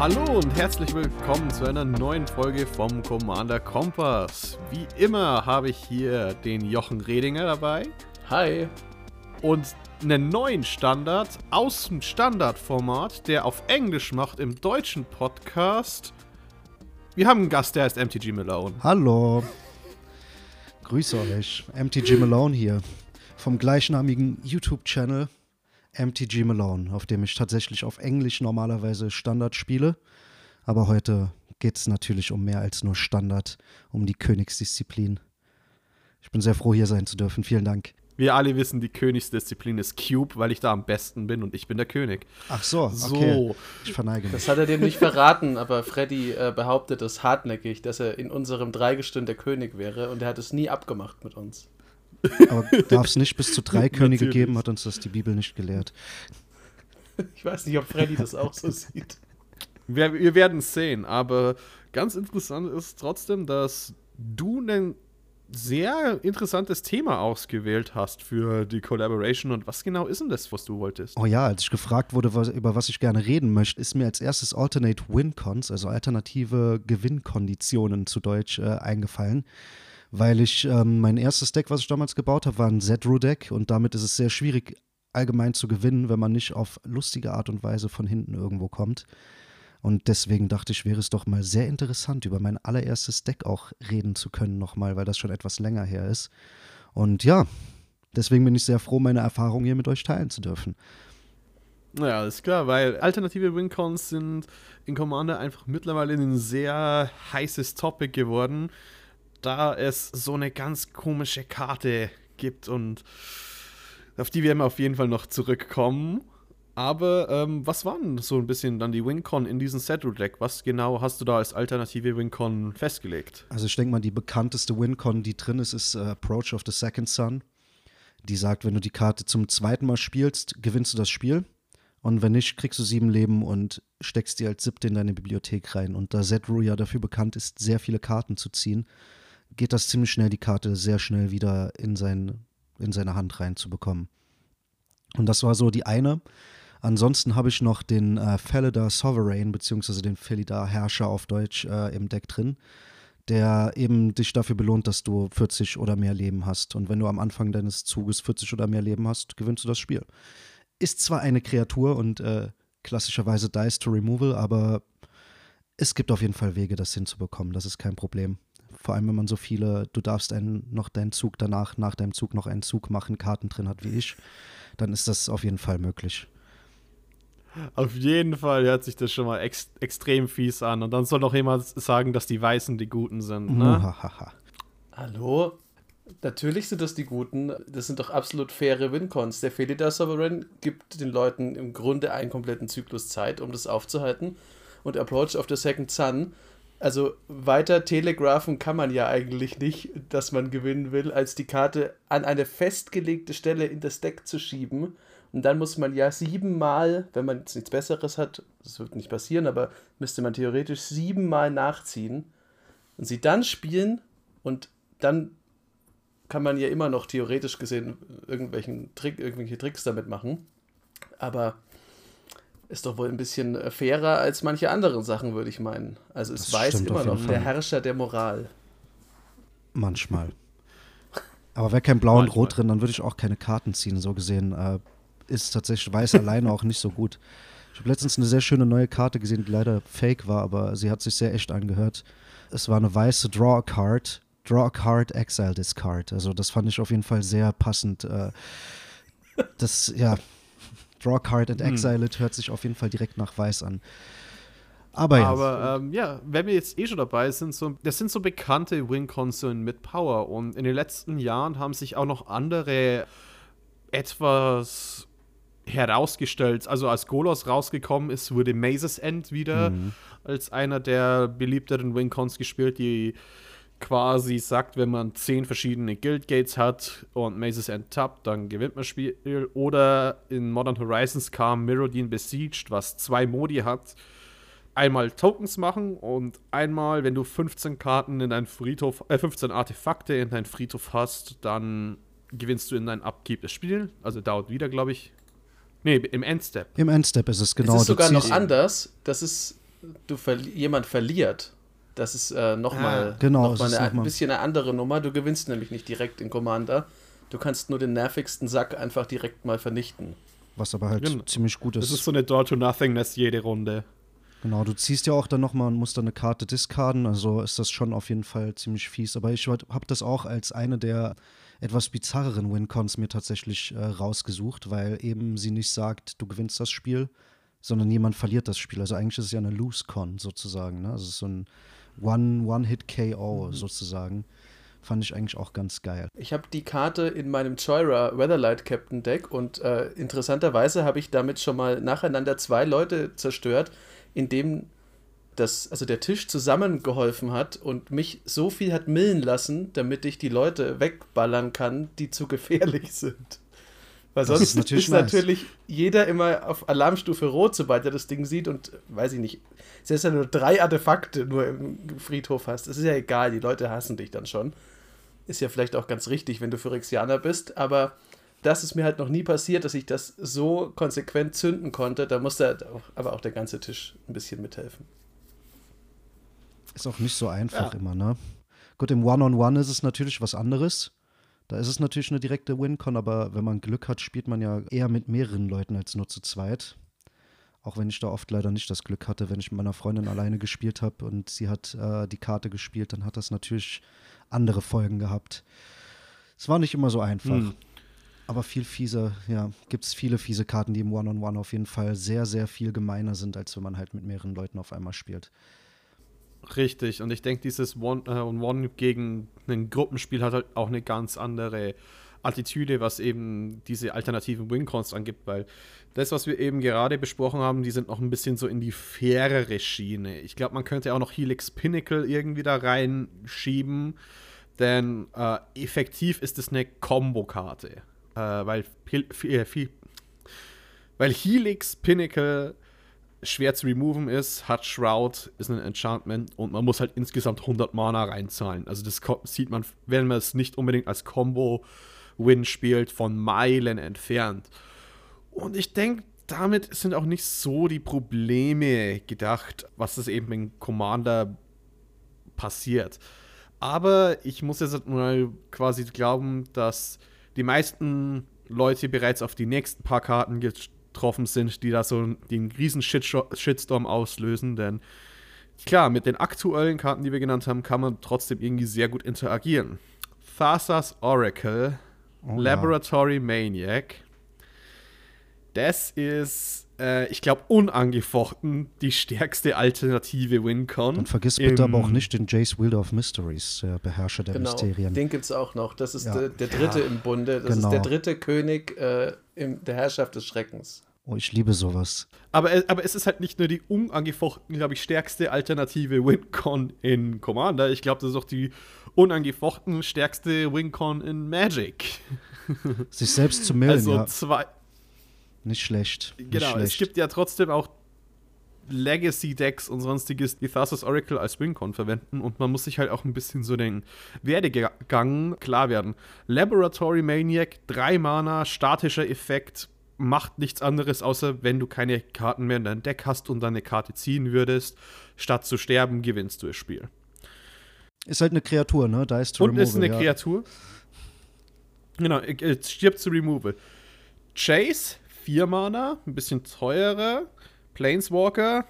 Hallo und herzlich willkommen zu einer neuen Folge vom Commander Kompass. Wie immer habe ich hier den Jochen Redinger dabei. Hi. Und einen neuen Standard aus dem Standardformat, der auf Englisch macht im deutschen Podcast. Wir haben einen Gast, der heißt MTG Malone. Hallo. Grüße euch. MTG Malone hier. Vom gleichnamigen YouTube-Channel MTG Malone, auf dem ich tatsächlich auf Englisch normalerweise Standard spiele. Aber heute geht es natürlich um mehr als nur Standard, um die Königsdisziplin. Ich bin sehr froh, hier sein zu dürfen. Vielen Dank. Wir alle wissen, die Königsdisziplin ist Cube, weil ich da am besten bin und ich bin der König. Ach so, okay. So. Ich verneige mich. Das hat er dem nicht verraten, aber Freddy äh, behauptet es hartnäckig, dass er in unserem Dreigestirn der König wäre und er hat es nie abgemacht mit uns. Aber darf es nicht bis zu drei Könige Natürlich. geben, hat uns das die Bibel nicht gelehrt. Ich weiß nicht, ob Freddy das auch so sieht. Wir, wir werden es sehen, aber ganz interessant ist trotzdem, dass du ein sehr interessantes Thema ausgewählt hast für die Collaboration. Und was genau ist denn das, was du wolltest? Oh ja, als ich gefragt wurde, was, über was ich gerne reden möchte, ist mir als erstes Alternate Win Cons, also alternative Gewinnkonditionen zu Deutsch, äh, eingefallen. Weil ich, ähm, mein erstes Deck, was ich damals gebaut habe, war ein Zedru-Deck und damit ist es sehr schwierig, allgemein zu gewinnen, wenn man nicht auf lustige Art und Weise von hinten irgendwo kommt. Und deswegen dachte ich, wäre es doch mal sehr interessant, über mein allererstes Deck auch reden zu können nochmal, weil das schon etwas länger her ist. Und ja, deswegen bin ich sehr froh, meine Erfahrungen hier mit euch teilen zu dürfen. Ja, ist klar, weil alternative Wincons sind in Commander einfach mittlerweile ein sehr heißes Topic geworden, da es so eine ganz komische Karte gibt und auf die werden wir auf jeden Fall noch zurückkommen. Aber ähm, was waren so ein bisschen dann die Wincon in diesem Settle-Deck? Was genau hast du da als alternative Wincon festgelegt? Also ich denke mal, die bekannteste Wincon, die drin ist, ist äh, Approach of the Second Sun. Die sagt, wenn du die Karte zum zweiten Mal spielst, gewinnst du das Spiel. Und wenn nicht, kriegst du sieben Leben und steckst die als siebte in deine Bibliothek rein. Und da Zedru ja dafür bekannt ist, sehr viele Karten zu ziehen, geht das ziemlich schnell, die Karte sehr schnell wieder in, sein, in seine Hand reinzubekommen. Und das war so die eine. Ansonsten habe ich noch den äh, Felidar Sovereign, beziehungsweise den Felidar Herrscher auf Deutsch äh, im Deck drin, der eben dich dafür belohnt, dass du 40 oder mehr Leben hast. Und wenn du am Anfang deines Zuges 40 oder mehr Leben hast, gewinnst du das Spiel. Ist zwar eine Kreatur und äh, klassischerweise Dice to Removal, aber es gibt auf jeden Fall Wege, das hinzubekommen. Das ist kein Problem. Vor allem, wenn man so viele, du darfst einen, noch deinen Zug danach, nach deinem Zug noch einen Zug machen, Karten drin hat wie ich, dann ist das auf jeden Fall möglich. Auf jeden Fall hört sich das schon mal ex extrem fies an. Und dann soll noch jemand sagen, dass die Weißen die Guten sind. Ne? Hallo? Natürlich sind das die Guten. Das sind doch absolut faire Wincons. Der Felidar Sovereign gibt den Leuten im Grunde einen kompletten Zyklus Zeit, um das aufzuhalten. Und Approach of the Second Sun, also weiter telegrafen kann man ja eigentlich nicht, dass man gewinnen will, als die Karte an eine festgelegte Stelle in das Deck zu schieben. Und dann muss man ja siebenmal, wenn man jetzt nichts Besseres hat, das wird nicht passieren, aber müsste man theoretisch siebenmal nachziehen und sie dann spielen und dann kann man ja immer noch theoretisch gesehen irgendwelchen Trick, irgendwelche Tricks damit machen. Aber ist doch wohl ein bisschen äh, fairer als manche anderen Sachen, würde ich meinen. Also es Das weiß immer noch der. Herrscher der Moral. Manchmal. Aber wäre kein Blau und. Rot drin, dann würde ich auch keine Karten ziehen. So gesehen äh, ist tatsächlich Weiß alleine auch nicht so gut. Ich habe letztens eine sehr schöne neue Karte gesehen, die leider fake war, aber sie hat sich sehr echt angehört. Es war eine weiße Draw a Card, Draw a Card, Exile this Card. Also das fand ich auf jeden Fall sehr passend. Äh, das, ja, Draw a Card and Exile it hört sich auf jeden Fall direkt nach Weiß an. Aber ja. Aber ähm, ja, wenn wir jetzt eh schon dabei sind, so, das sind so bekannte Win-Konsolen mit Power. Und in den letzten Jahren haben sich auch noch andere etwas herausgestellt. Also als Golos rausgekommen ist, wurde Mazes End wieder als einer der beliebteren Win-Cons gespielt, die quasi sagt, wenn man zehn verschiedene Guild Gates hat und Mazes End tappt, dann gewinnt man das Spiel. Oder in Modern Horizons kam Mirrodin Besieged, was zwei Modi hat einmal Tokens machen und einmal, wenn du 15 Karten in deinen Friedhof, äh, 15 Artefakte in deinen Friedhof hast, dann gewinnst du in dein Upkeep das Spiel. Also dauert wieder, glaube ich. Nee, im Endstep. Im Endstep ist es genau. es ist sogar noch anders. Das ist du verli jemand verliert, das ist äh, nochmal ah, genau, noch mal ein bisschen eine andere Nummer. Du gewinnst nämlich nicht direkt in Commander. Du kannst nur den nervigsten Sack einfach direkt mal vernichten. Was aber halt genau. ziemlich gut ist. Das ist so eine Door-to-Nothingness jede Runde. Genau, du ziehst ja auch dann nochmal und musst dann eine Karte discarden, also ist das schon auf jeden Fall ziemlich fies. Aber ich habe das auch als eine der etwas bizarreren Wincons mir tatsächlich äh, rausgesucht, weil eben sie nicht sagt, du gewinnst das Spiel, sondern jemand verliert das Spiel. Also eigentlich ist es ja eine Lose-Con sozusagen. Ne? Also es ist so ein One-Hit-KO mhm. sozusagen. Fand ich eigentlich auch ganz geil. Ich habe die Karte in meinem Choira Weatherlight Captain Deck und äh, interessanterweise habe ich damit schon mal nacheinander zwei Leute zerstört, indem das, also der Tisch zusammengeholfen hat und mich so viel hat millen lassen, damit ich die Leute wegballern kann, die zu gefährlich sind. Weil das sonst ist natürlich, ist natürlich jeder immer auf Alarmstufe Rot, sobald er das Ding sieht und weiß ich nicht, selbst wenn du drei Artefakte nur im Friedhof hast, es ist ja egal, die Leute hassen dich dann schon. Ist ja vielleicht auch ganz richtig, wenn du Phyrexianer bist, aber das ist mir halt noch nie passiert, dass ich das so konsequent zünden konnte. Da musste halt auch, aber auch der ganze Tisch ein bisschen mithelfen. Ist auch nicht so einfach ja. immer, ne? Gut, im One-on-One -on -One ist es natürlich was anderes. Da ist es natürlich eine direkte Win-Con, aber wenn man Glück hat, spielt man ja eher mit mehreren Leuten als nur zu zweit. Auch wenn ich da oft leider nicht das Glück hatte, wenn ich mit meiner Freundin alleine gespielt habe und sie hat äh, die Karte gespielt, dann hat das natürlich andere Folgen gehabt. Es war nicht immer so einfach. Hm. Aber viel fieser, ja, gibt es viele fiese Karten, die im One-on-One -on -One auf jeden Fall sehr, sehr viel gemeiner sind, als wenn man halt mit mehreren Leuten auf einmal spielt. Richtig, und ich denke, dieses One-on-One äh, gegen ein Gruppenspiel hat halt auch eine ganz andere Attitüde, was eben diese alternativen Win-Cons angibt, weil das, was wir eben gerade besprochen haben, die sind noch ein bisschen so in die fairere Schiene. Ich glaube, man könnte auch noch Helix Pinnacle irgendwie da reinschieben, denn äh, effektiv ist es eine Combo-Karte, äh, weil, weil Helix Pinnacle schwer zu removen ist, hat Shroud, ist ein Enchantment und man muss halt insgesamt 100 Mana reinzahlen. Also das sieht man, wenn man es nicht unbedingt als Combo-Win spielt, von Meilen entfernt. Und ich denke, damit sind auch nicht so die Probleme gedacht, was das eben in Commander passiert. Aber ich muss jetzt mal quasi glauben, dass die meisten Leute bereits auf die nächsten paar Karten getroffen sind, die da so den riesen Shitstorm auslösen, denn klar, mit den aktuellen Karten, die wir genannt haben, kann man trotzdem irgendwie sehr gut interagieren. Thassa's Oracle, oh, Laboratory ja. Maniac. Das ist, äh, ich glaube, unangefochten die stärkste alternative WinCon. Und vergiss bitte aber auch nicht den Jace Wielder of Mysteries, der Beherrscher der genau, Mysterien. Den gibt es auch noch. Das ist ja. der, der, dritte ja, im Bunde. Das genau. ist der dritte König äh, in der Herrschaft des Schreckens. Oh, ich liebe sowas. Aber, aber es ist halt nicht nur die unangefochten, glaube ich, stärkste alternative WinCon in Commander. Ich glaube, das ist auch die unangefochten stärkste WinCon in Magic. Sich selbst zu melden, also ja. Nicht schlecht. Nicht genau, schlecht. es gibt ja trotzdem auch Legacy-Decks und sonstiges, die Thassa's Oracle als WinCon verwenden und man muss sich halt auch ein bisschen so den Werdegang klar werden. Laboratory Maniac, 3 Mana, statischer Effekt, macht nichts anderes, außer wenn du keine Karten mehr in deinem Deck hast und deine Karte ziehen würdest, statt zu sterben, gewinnst du das Spiel. Ist halt eine Kreatur, ne? Da ist to Und removal, ist eine ja. Kreatur. Genau, es stirbt zu Removal. Chase, 4 Mana, ein bisschen teurer. Planeswalker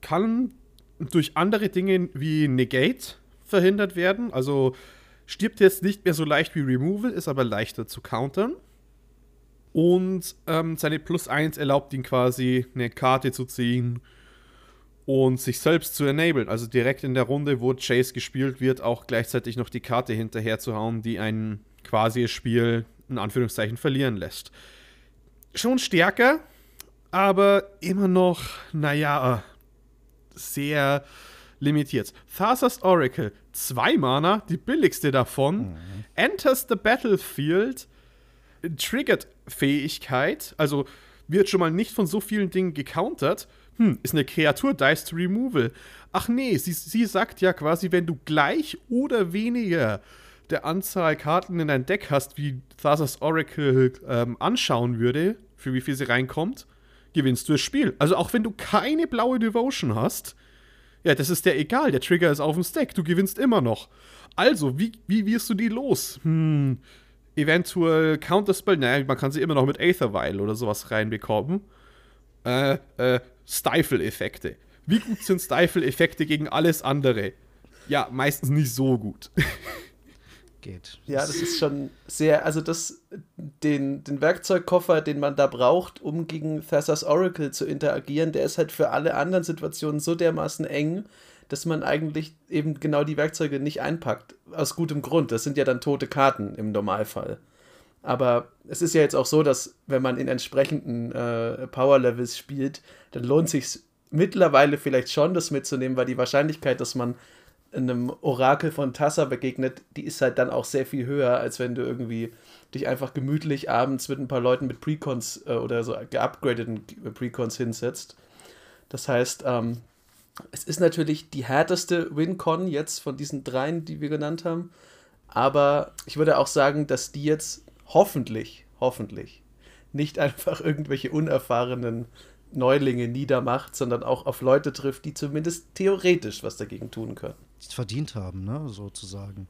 kann durch andere Dinge wie Negate verhindert werden. Also stirbt jetzt nicht mehr so leicht wie Removal, ist aber leichter zu countern. Und ähm, seine Plus 1 erlaubt ihm quasi eine Karte zu ziehen und sich selbst zu enablen. Also direkt in der Runde, wo Chase gespielt wird, auch gleichzeitig noch die Karte hinterher zu hauen, die ein quasi Spiel in Anführungszeichen verlieren lässt. Schon stärker, aber immer noch, naja, sehr limitiert. Thassa's Oracle, zwei Mana, die billigste davon, mhm. enters the battlefield Triggered-Fähigkeit, also wird schon mal nicht von so vielen Dingen gecountert. Hm, ist eine Kreatur, dice to removal. Ach nee, sie, sie sagt ja quasi, wenn du gleich oder weniger der Anzahl Karten in dein Deck hast, wie Thassa's Oracle ähm, anschauen würde, für wie viel sie reinkommt, gewinnst du das Spiel. Also auch wenn du keine blaue Devotion hast, Ja, das ist der egal. Der Trigger ist auf dem Stack. Du gewinnst immer noch. Also, wie, wie wirst du die los? Hm, eventuell Counterspell. Naja, man kann sie immer noch mit Aetherweil oder sowas reinbekommen. Äh, äh, Stifle-Effekte. Wie gut sind Stifle-Effekte gegen alles andere? Ja, meistens nicht so gut. Geht. Ja, das ist schon sehr, also das, den, den Werkzeugkoffer, den man da braucht, um gegen Thessas Oracle zu interagieren, der ist halt für alle anderen Situationen so dermaßen eng, dass man eigentlich eben genau die Werkzeuge nicht einpackt. Aus gutem Grund. Das sind ja dann tote Karten im Normalfall. Aber es ist ja jetzt auch so, dass wenn man in entsprechenden äh, Power-Levels spielt, dann lohnt sich mittlerweile vielleicht schon, das mitzunehmen, weil die Wahrscheinlichkeit, dass man einem Orakel von Tassa begegnet, die ist halt dann auch sehr viel höher, als wenn du irgendwie dich einfach gemütlich abends mit ein paar Leuten mit Precons äh, oder so geupgradeten Precons hinsetzt. Das heißt, ähm, es ist natürlich die härteste WinCon jetzt von diesen dreien, die wir genannt haben. Aber ich würde auch sagen, dass die jetzt hoffentlich, hoffentlich nicht einfach irgendwelche unerfahrenen Neulinge niedermacht, sondern auch auf Leute trifft, die zumindest theoretisch was dagegen tun können. Verdient haben, ne, sozusagen.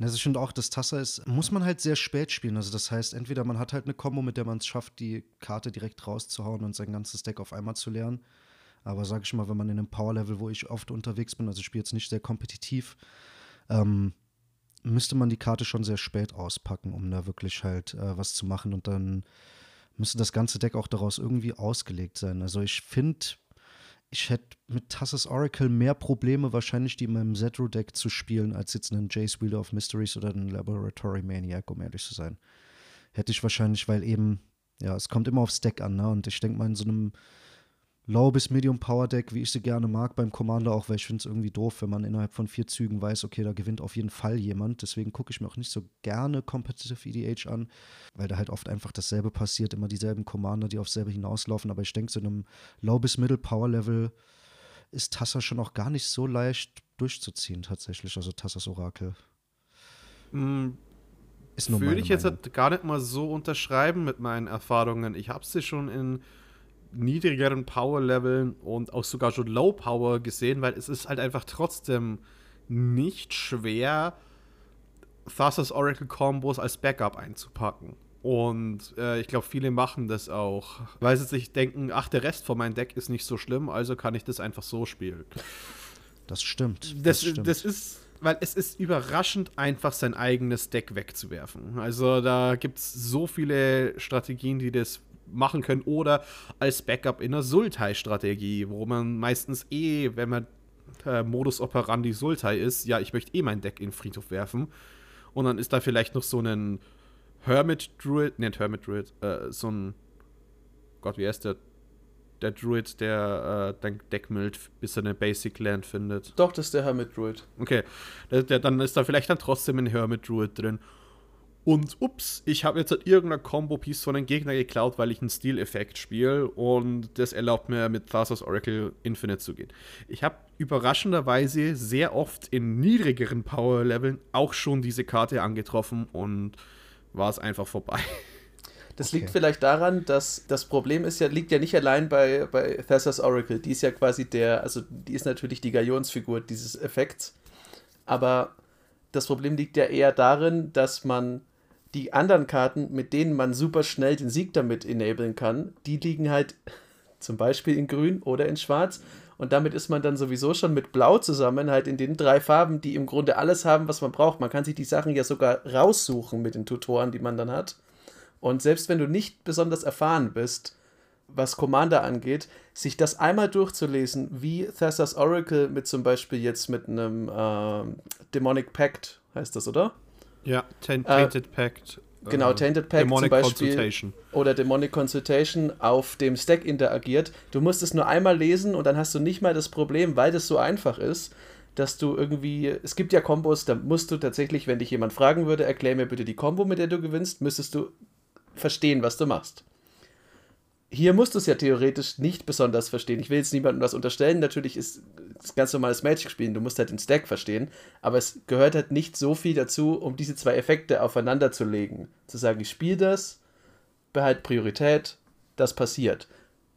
Also ich finde auch, das Tasser ist, muss man halt sehr spät spielen. Also das heißt, entweder man hat halt eine Combo, mit der man es schafft, die Karte direkt rauszuhauen und sein ganzes Deck auf einmal zu lernen. Aber sage ich mal, wenn man in einem Power-Level, wo ich oft unterwegs bin, also ich spiele jetzt nicht sehr kompetitiv, ähm, müsste man die Karte schon sehr spät auspacken, um da wirklich halt äh, was zu machen. Und dann müsste das ganze Deck auch daraus irgendwie ausgelegt sein. Also ich finde, ich hätte mit Tassus Oracle mehr Probleme, wahrscheinlich die in meinem Zedru-Deck zu spielen, als jetzt einen Jace Wheeler of Mysteries oder einen Laboratory Maniac, um ehrlich zu sein. Hätte ich wahrscheinlich, weil eben, ja, es kommt immer aufs Deck an, ne? Und ich denke mal, in so einem Low bis Medium Power Deck, wie ich sie gerne mag beim Commander, auch weil ich finde es irgendwie doof, wenn man innerhalb von vier Zügen weiß, okay, da gewinnt auf jeden Fall jemand. Deswegen gucke ich mir auch nicht so gerne Competitive EDH an, weil da halt oft einfach dasselbe passiert, immer dieselben Commander, die aufs selbe hinauslaufen. Aber ich denke, so in einem Low bis Middle Power Level ist Tassa schon auch gar nicht so leicht durchzuziehen, tatsächlich. Also Tassas Orakel. Mm, ist nur Würde ich jetzt halt gar nicht mal so unterschreiben mit meinen Erfahrungen. Ich habe sie schon in niedrigeren Power-Leveln und auch sogar schon Low Power gesehen, weil es ist halt einfach trotzdem nicht schwer, Thassa's Oracle Combos als Backup einzupacken. Und äh, ich glaube, viele machen das auch, weil sie sich denken, ach, der Rest von meinem Deck ist nicht so schlimm, also kann ich das einfach so spielen. Das stimmt. Das, das, stimmt. das ist, weil es ist überraschend einfach, sein eigenes Deck wegzuwerfen. Also da gibt es so viele Strategien, die das machen können oder als Backup in einer Sultai-Strategie, wo man meistens eh, wenn man äh, Modus operandi Sultai ist, ja, ich möchte eh mein Deck in den Friedhof werfen und dann ist da vielleicht noch so ein Hermit Druid, ne, Hermit Druid, äh, so ein Gott, wie heißt der? Der Druid, der äh, dein Deck müllt, bis er eine Basic Land findet. Doch, das ist der Hermit Druid. Okay, der, der, dann ist da vielleicht dann trotzdem ein Hermit Druid drin. Und ups, ich habe jetzt halt irgendeiner Combo-Piece von einem Gegner geklaut, weil ich einen Stil-Effekt spiele und das erlaubt mir mit Thassa's Oracle Infinite zu gehen. Ich habe überraschenderweise sehr oft in niedrigeren Power-Leveln auch schon diese Karte angetroffen und war es einfach vorbei. Das liegt okay. vielleicht daran, dass das Problem ist ja, liegt ja nicht allein bei, bei Thassa's Oracle. Die ist ja quasi der, also die ist natürlich die Galionsfigur dieses Effekts. Aber das Problem liegt ja eher darin, dass man die anderen Karten, mit denen man super schnell den Sieg damit enablen kann, die liegen halt zum Beispiel in Grün oder in Schwarz. Und damit ist man dann sowieso schon mit Blau zusammen, halt in den drei Farben, die im Grunde alles haben, was man braucht. Man kann sich die Sachen ja sogar raussuchen mit den Tutoren, die man dann hat. Und selbst wenn du nicht besonders erfahren bist, was Commander angeht, sich das einmal durchzulesen, wie Thessas Oracle mit zum Beispiel jetzt mit einem äh, Demonic Pact heißt das, oder? Ja, Tainted äh, Pact. Genau, äh, Tainted Pact Demonic zum Beispiel Consultation. oder Demonic Consultation auf dem Stack interagiert. Du musst es nur einmal lesen und dann hast du nicht mal das Problem, weil das so einfach ist, dass du irgendwie, es gibt ja Kombos, da musst du tatsächlich, wenn dich jemand fragen würde, erklär mir bitte die Combo, mit der du gewinnst, müsstest du verstehen, was du machst hier musst du es ja theoretisch nicht besonders verstehen. Ich will jetzt niemandem was unterstellen. Natürlich ist es ganz normales Magic spielen. Du musst halt den Stack verstehen. Aber es gehört halt nicht so viel dazu, um diese zwei Effekte aufeinander zu legen. Zu sagen, ich spiele das, behalt Priorität, das passiert.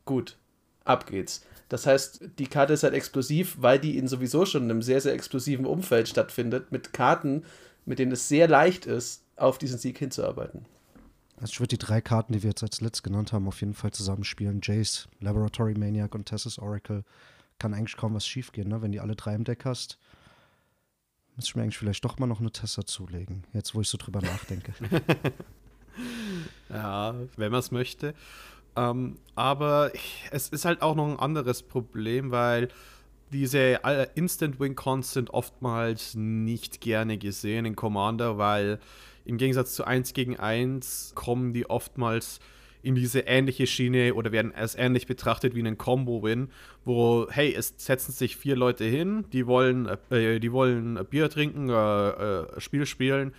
Gut, ab geht's. Das heißt, die Karte ist halt explosiv, weil die in sowieso schon einem sehr, sehr explosiven Umfeld stattfindet, mit Karten, mit denen es sehr leicht ist, auf diesen Sieg hinzuarbeiten. Also ich würde die drei Karten, die wir jetzt als letzt genannt haben, auf jeden Fall zusammenspielen. Jace, Laboratory Maniac und Tessus Oracle. Kann eigentlich kaum was schiefgehen, ne? Wenn die alle drei im Deck hast, müsste ich mir eigentlich vielleicht doch mal noch eine Tessa zulegen. Jetzt, wo ich so drüber nachdenke. ja, wenn man es möchte. Ähm, aber es ist halt auch noch ein anderes Problem, weil diese Instant Win sind oftmals nicht gerne gesehen in Commander, weil im Gegensatz zu 1 gegen 1 kommen die oftmals in diese ähnliche Schiene oder werden als ähnlich betrachtet wie einen Combo-Win, wo, hey, es setzen sich vier Leute hin, die wollen, äh, die wollen Bier trinken, äh, äh, Spiel spielen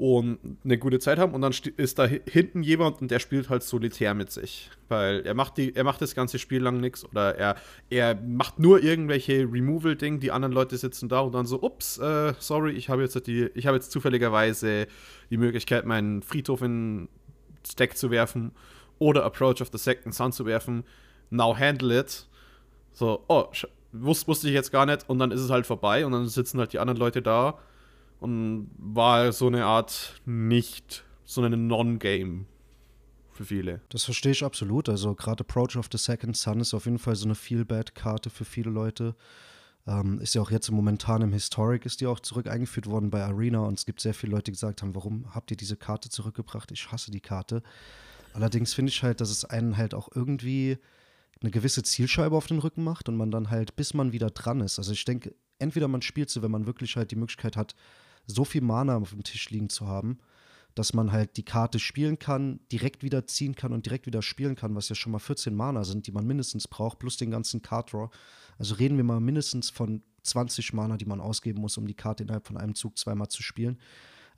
und eine gute Zeit haben. Und dann ist da hinten jemand und der spielt halt solitär mit sich, weil er macht die er macht das ganze Spiel lang nichts oder er er macht nur irgendwelche Removal Ding, die anderen Leute sitzen da und dann so ups, äh, sorry, ich habe jetzt habe jetzt zufälligerweise die Möglichkeit meinen Friedhof in Stack zu werfen oder Approach of the Second Sun zu werfen. Now handle it. So, oh, wusste ich jetzt gar nicht. Und dann ist es halt vorbei und dann sitzen halt die anderen Leute da und war so eine Art nicht, so eine Non-Game für viele. Das verstehe ich absolut. Also gerade Approach of the Second Sun ist auf jeden Fall so eine Feel-Bad-Karte für viele Leute. Ähm, ist ja auch jetzt momentan im Historic ist die auch zurück eingeführt worden bei Arena und es gibt sehr viele Leute, die gesagt haben, warum habt ihr diese Karte zurückgebracht? Ich hasse die Karte. Allerdings finde ich halt, dass es einen halt auch irgendwie eine gewisse Zielscheibe auf den Rücken macht und man dann halt, bis man wieder dran ist. Also ich denke, entweder man spielt sie, wenn man wirklich halt die Möglichkeit hat, so viel Mana auf dem Tisch liegen zu haben, dass man halt die Karte spielen kann, direkt wieder ziehen kann und direkt wieder spielen kann, was ja schon mal 14 Mana sind, die man mindestens braucht, plus den ganzen Card Draw. Also reden wir mal mindestens von 20 Mana, die man ausgeben muss, um die Karte innerhalb von einem Zug zweimal zu spielen.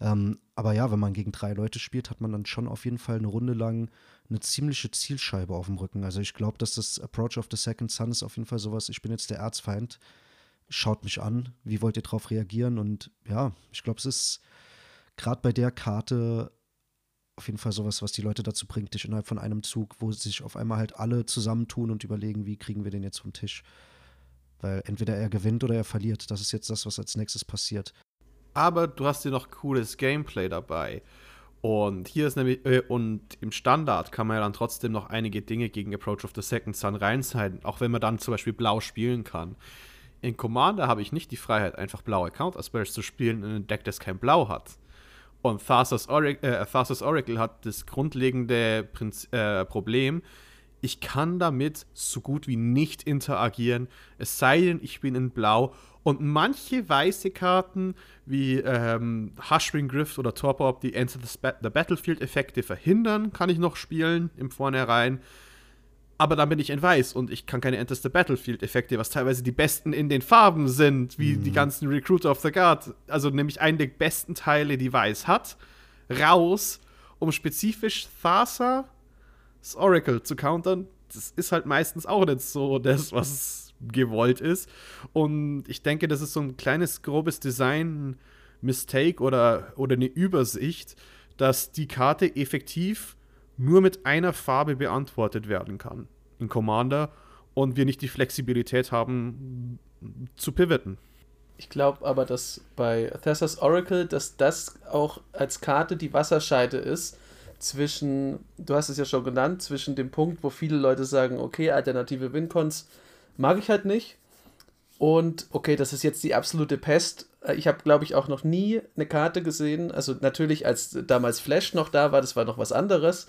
Ähm, aber ja, wenn man gegen drei Leute spielt, hat man dann schon auf jeden Fall eine Runde lang eine ziemliche Zielscheibe auf dem Rücken. Also ich glaube, dass das Approach of the Second Sun ist auf jeden Fall sowas, ich bin jetzt der Erzfeind schaut mich an, wie wollt ihr darauf reagieren? Und ja, ich glaube, es ist gerade bei der Karte auf jeden Fall sowas, was die Leute dazu bringt, dich innerhalb von einem Zug, wo sich auf einmal halt alle zusammentun und überlegen, wie kriegen wir den jetzt vom Tisch. Weil entweder er gewinnt oder er verliert. Das ist jetzt das, was als nächstes passiert. Aber du hast hier noch cooles Gameplay dabei. Und hier ist nämlich, äh, und im Standard kann man ja dann trotzdem noch einige Dinge gegen Approach of the Second Sun reinzahlen, auch wenn man dann zum Beispiel blau spielen kann. In Commander habe ich nicht die Freiheit, einfach blaue Counter-Spells zu spielen in einem Deck, das kein Blau hat. Und Thassa's Oracle, äh, Oracle hat das grundlegende Prinz äh, Problem, ich kann damit so gut wie nicht interagieren, es sei denn, ich bin in Blau. Und manche weiße Karten wie ähm, Hushwing Grift oder Torpor, die Enter the Battlefield-Effekte verhindern, kann ich noch spielen im Vornherein aber dann bin ich in weiß und ich kann keine Enter the Battlefield-Effekte, was teilweise die besten in den Farben sind, wie mhm. die ganzen Recruiter of the Guard. Also nämlich einen der besten Teile, die weiß hat, raus, um spezifisch Thasa, das Oracle zu countern. Das ist halt meistens auch nicht so das, was gewollt ist. Und ich denke, das ist so ein kleines, grobes Design-Mistake oder, oder eine Übersicht, dass die Karte effektiv nur mit einer Farbe beantwortet werden kann in Commander und wir nicht die Flexibilität haben zu pivoten. Ich glaube aber, dass bei Thessas Oracle, dass das auch als Karte die Wasserscheide ist zwischen, du hast es ja schon genannt, zwischen dem Punkt, wo viele Leute sagen, okay, alternative Wincons mag ich halt nicht. Und okay, das ist jetzt die absolute Pest. Ich habe, glaube ich, auch noch nie eine Karte gesehen. Also natürlich, als damals Flash noch da war, das war noch was anderes.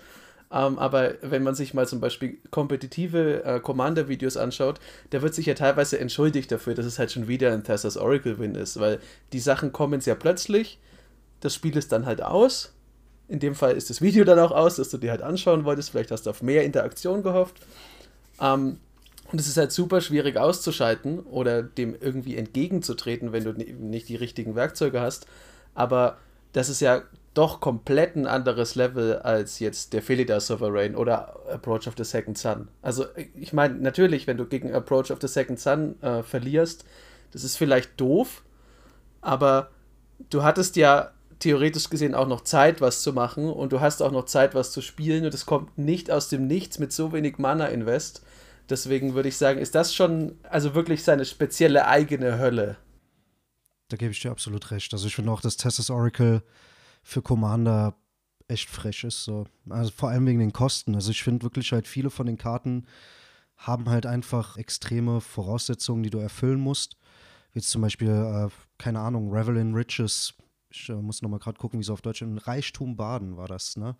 Ähm, aber wenn man sich mal zum Beispiel kompetitive äh, Commander-Videos anschaut, da wird sich ja teilweise entschuldigt dafür, dass es halt schon wieder ein Thassa's Oracle-Win ist, weil die Sachen kommen sehr plötzlich, das Spiel ist dann halt aus. In dem Fall ist das Video dann auch aus, dass du dir halt anschauen wolltest. Vielleicht hast du auf mehr Interaktion gehofft. Ähm, und es ist halt super schwierig auszuschalten oder dem irgendwie entgegenzutreten, wenn du nicht die richtigen Werkzeuge hast. Aber das ist ja doch komplett ein anderes Level als jetzt der Felida Sovereign oder Approach of the Second Sun. Also ich meine, natürlich, wenn du gegen Approach of the Second Sun äh, verlierst, das ist vielleicht doof, aber du hattest ja theoretisch gesehen auch noch Zeit, was zu machen und du hast auch noch Zeit, was zu spielen und es kommt nicht aus dem Nichts mit so wenig Mana-Invest, Deswegen würde ich sagen, ist das schon also wirklich seine spezielle eigene Hölle. Da gebe ich dir absolut recht. Also ich finde auch, dass Tessus Oracle für Commander echt frech ist. So. Also vor allem wegen den Kosten. Also ich finde wirklich halt viele von den Karten haben halt einfach extreme Voraussetzungen, die du erfüllen musst. Wie zum Beispiel, äh, keine Ahnung, Revel in Riches. Ich äh, muss nochmal gerade gucken, wie es auf Deutsch ist. Reichtum Baden war das, ne?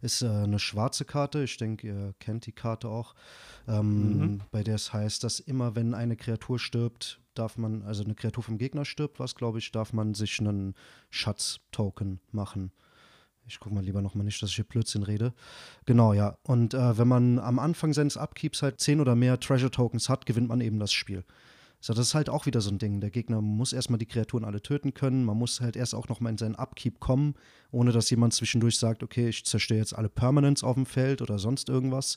Ist äh, eine schwarze Karte. Ich denke, ihr kennt die Karte auch. Ähm, mhm. Bei der es heißt, dass immer, wenn eine Kreatur stirbt, darf man, also eine Kreatur vom Gegner stirbt, was glaube ich, darf man sich einen Schatz-Token machen. Ich gucke mal lieber nochmal nicht, dass ich hier Blödsinn rede. Genau, ja. Und äh, wenn man am Anfang seines Upkeeps halt 10 oder mehr Treasure Tokens hat, gewinnt man eben das Spiel. So, das ist halt auch wieder so ein Ding. Der Gegner muss erstmal die Kreaturen alle töten können. Man muss halt erst auch nochmal in seinen Upkeep kommen, ohne dass jemand zwischendurch sagt, okay, ich zerstöre jetzt alle Permanents auf dem Feld oder sonst irgendwas.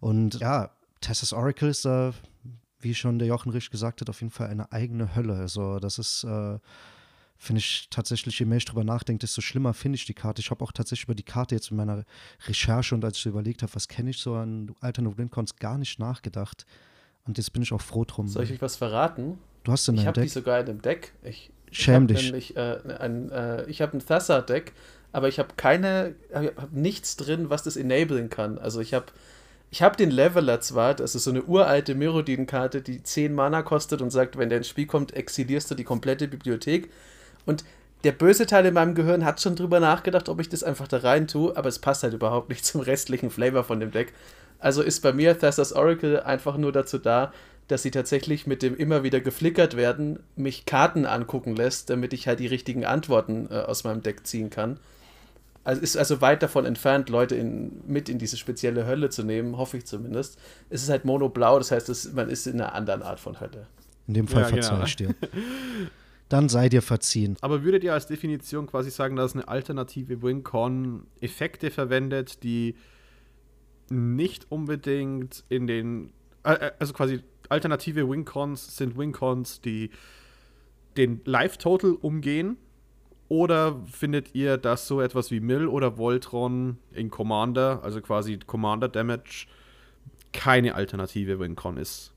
Und ja, Tess's Oracle ist da, wie schon der Jochen Rich gesagt hat, auf jeden Fall eine eigene Hölle. Also, das ist. Äh, finde ich tatsächlich, je mehr ich drüber nachdenke, desto schlimmer finde ich die Karte. Ich habe auch tatsächlich über die Karte jetzt in meiner Recherche und als ich so überlegt habe, was kenne ich so an Alternate Windcons, gar nicht nachgedacht. Und jetzt bin ich auch froh drum. Soll ich euch was verraten? Du hast in Ich habe die sogar in einem Deck. Ich, Schäm ich dich. Nämlich, äh, ein, äh, ich habe ein Thassa-Deck, aber ich habe keine, hab nichts drin, was das enablen kann. Also ich habe ich habe den Leveler zwar, das ist so eine uralte Mirrodin-Karte, die 10 Mana kostet und sagt, wenn der ins Spiel kommt, exilierst du die komplette Bibliothek. Und der böse Teil in meinem Gehirn hat schon drüber nachgedacht, ob ich das einfach da rein tue, aber es passt halt überhaupt nicht zum restlichen Flavor von dem Deck. Also ist bei mir Thassa's Oracle einfach nur dazu da, dass sie tatsächlich mit dem immer wieder geflickert werden, mich Karten angucken lässt, damit ich halt die richtigen Antworten äh, aus meinem Deck ziehen kann. Also ist also weit davon entfernt, Leute in, mit in diese spezielle Hölle zu nehmen, hoffe ich zumindest. Es ist halt monoblau, das heißt, es, man ist in einer anderen Art von Hölle. In dem Fall ja, verzeih genau. ich dir. dann sei dir verziehen. Aber würdet ihr als Definition quasi sagen, dass eine alternative WinCon Effekte verwendet, die nicht unbedingt in den, äh, äh, also quasi alternative WinCons sind WinCons, die den Live-Total umgehen? Oder findet ihr, dass so etwas wie Mill oder Voltron in Commander, also quasi Commander Damage, keine alternative WinCon ist?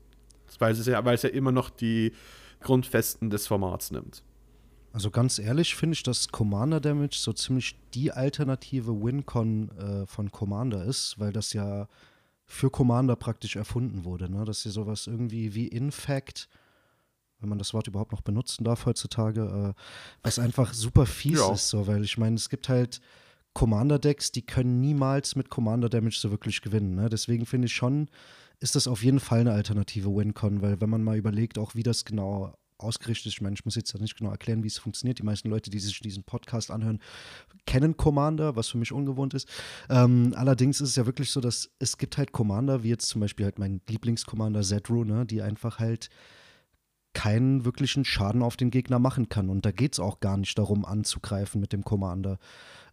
Weil es ja, weil es ja immer noch die Grundfesten des Formats nimmt. Also ganz ehrlich finde ich, dass Commander Damage so ziemlich die alternative Wincon äh, von Commander ist, weil das ja für Commander praktisch erfunden wurde. Ne? Dass hier sowas irgendwie wie Infect, wenn man das Wort überhaupt noch benutzen darf heutzutage, äh, was einfach super fies ja. ist, so, weil ich meine, es gibt halt Commander-Decks, die können niemals mit Commander Damage so wirklich gewinnen. Ne? Deswegen finde ich schon, ist das auf jeden Fall eine alternative WinCon, weil wenn man mal überlegt, auch wie das genau ausgerichtet ist, ich meine, ich muss jetzt ja nicht genau erklären, wie es funktioniert. Die meisten Leute, die sich diesen Podcast anhören, kennen Commander, was für mich ungewohnt ist. Ähm, allerdings ist es ja wirklich so, dass es gibt halt Commander, wie jetzt zum Beispiel halt mein Lieblingscommander Zedru, ne, die einfach halt keinen wirklichen Schaden auf den Gegner machen kann. Und da geht es auch gar nicht darum, anzugreifen mit dem Commander.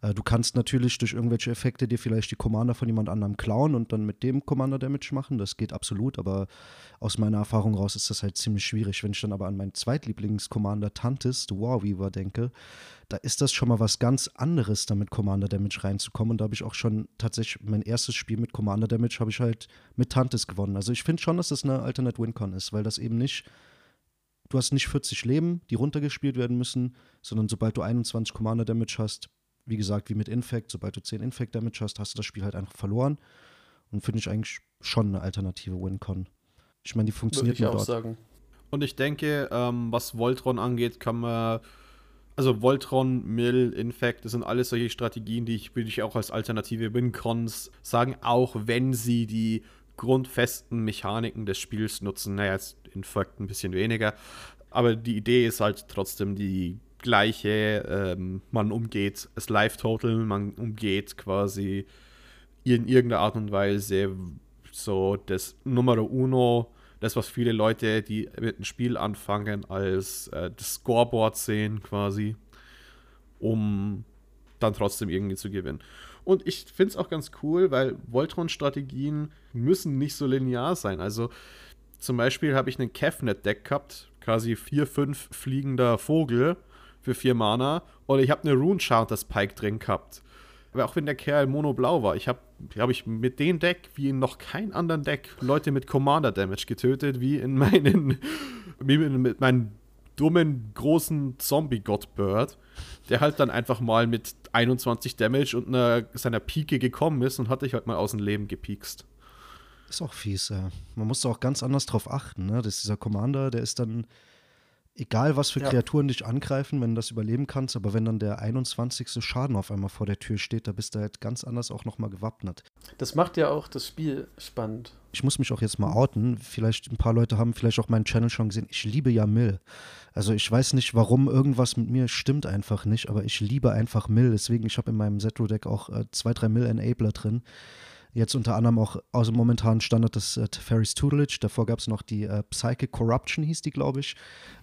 Äh, du kannst natürlich durch irgendwelche Effekte dir vielleicht die Commander von jemand anderem klauen und dann mit dem Commander Damage machen. Das geht absolut, aber aus meiner Erfahrung raus ist das halt ziemlich schwierig. Wenn ich dann aber an meinen Zweitlieblings-Commander Tantis, The Warweaver, denke, da ist das schon mal was ganz anderes, da mit Commander Damage reinzukommen. Und da habe ich auch schon tatsächlich mein erstes Spiel mit Commander Damage habe ich halt mit Tantis gewonnen. Also ich finde schon, dass das eine Alternate Wincon ist, weil das eben nicht du hast nicht 40 Leben, die runtergespielt werden müssen, sondern sobald du 21 Commander Damage hast, wie gesagt, wie mit Infect, sobald du 10 Infect Damage hast, hast du das Spiel halt einfach verloren. Und finde ich eigentlich schon eine alternative Wincon. Ich meine, die funktioniert Würde ich auch dort. sagen. Und ich denke, ähm, was Voltron angeht, kann man. Also Voltron, Mill, Infect, das sind alles solche Strategien, die ich, würde ich auch als alternative Wincons sagen, auch wenn sie die grundfesten Mechaniken des Spiels nutzen. Naja, jetzt Infect ein bisschen weniger. Aber die Idee ist halt trotzdem die gleiche. Ähm, man umgeht das Live-Total, man umgeht quasi in irgendeiner Art und Weise so das Numero Uno, das, was viele Leute, die mit dem Spiel anfangen, als äh, das Scoreboard sehen, quasi, um dann trotzdem irgendwie zu gewinnen. Und ich finde es auch ganz cool, weil Voltron-Strategien müssen nicht so linear sein. Also zum Beispiel habe ich einen Kefnet-Deck gehabt, quasi 4-5 fliegender Vogel für 4 Mana. Oder ich habe eine Rune Charters Pike drin gehabt. Aber auch wenn der Kerl monoblau war, ich habe, glaube ich, mit dem Deck wie in noch kein anderen Deck Leute mit Commander Damage getötet, wie in meinen, mit meinen dummen, großen Zombie-Godbird, der halt dann einfach mal mit 21 Damage und einer, seiner Pike gekommen ist und hat dich halt mal aus dem Leben gepiekst. Ist auch fies, ja. Man muss da auch ganz anders drauf achten, ne? Dass dieser Commander, der ist dann, egal was für ja. Kreaturen dich angreifen, wenn du das überleben kannst, aber wenn dann der 21. Schaden auf einmal vor der Tür steht, da bist du halt ganz anders auch nochmal gewappnet. Das macht ja auch das Spiel spannend. Ich muss mich auch jetzt mal outen. Vielleicht ein paar Leute haben vielleicht auch meinen Channel schon gesehen. Ich liebe ja Mill. Also ich weiß nicht, warum irgendwas mit mir stimmt einfach nicht, aber ich liebe einfach Mill. Deswegen, ich habe in meinem Zetro-Deck auch äh, zwei, drei Mill-Enabler drin. Jetzt unter anderem auch aus dem momentanen Standard des äh, Teferis Tutelage. Davor gab es noch die äh, Psychic Corruption, hieß die, glaube ich.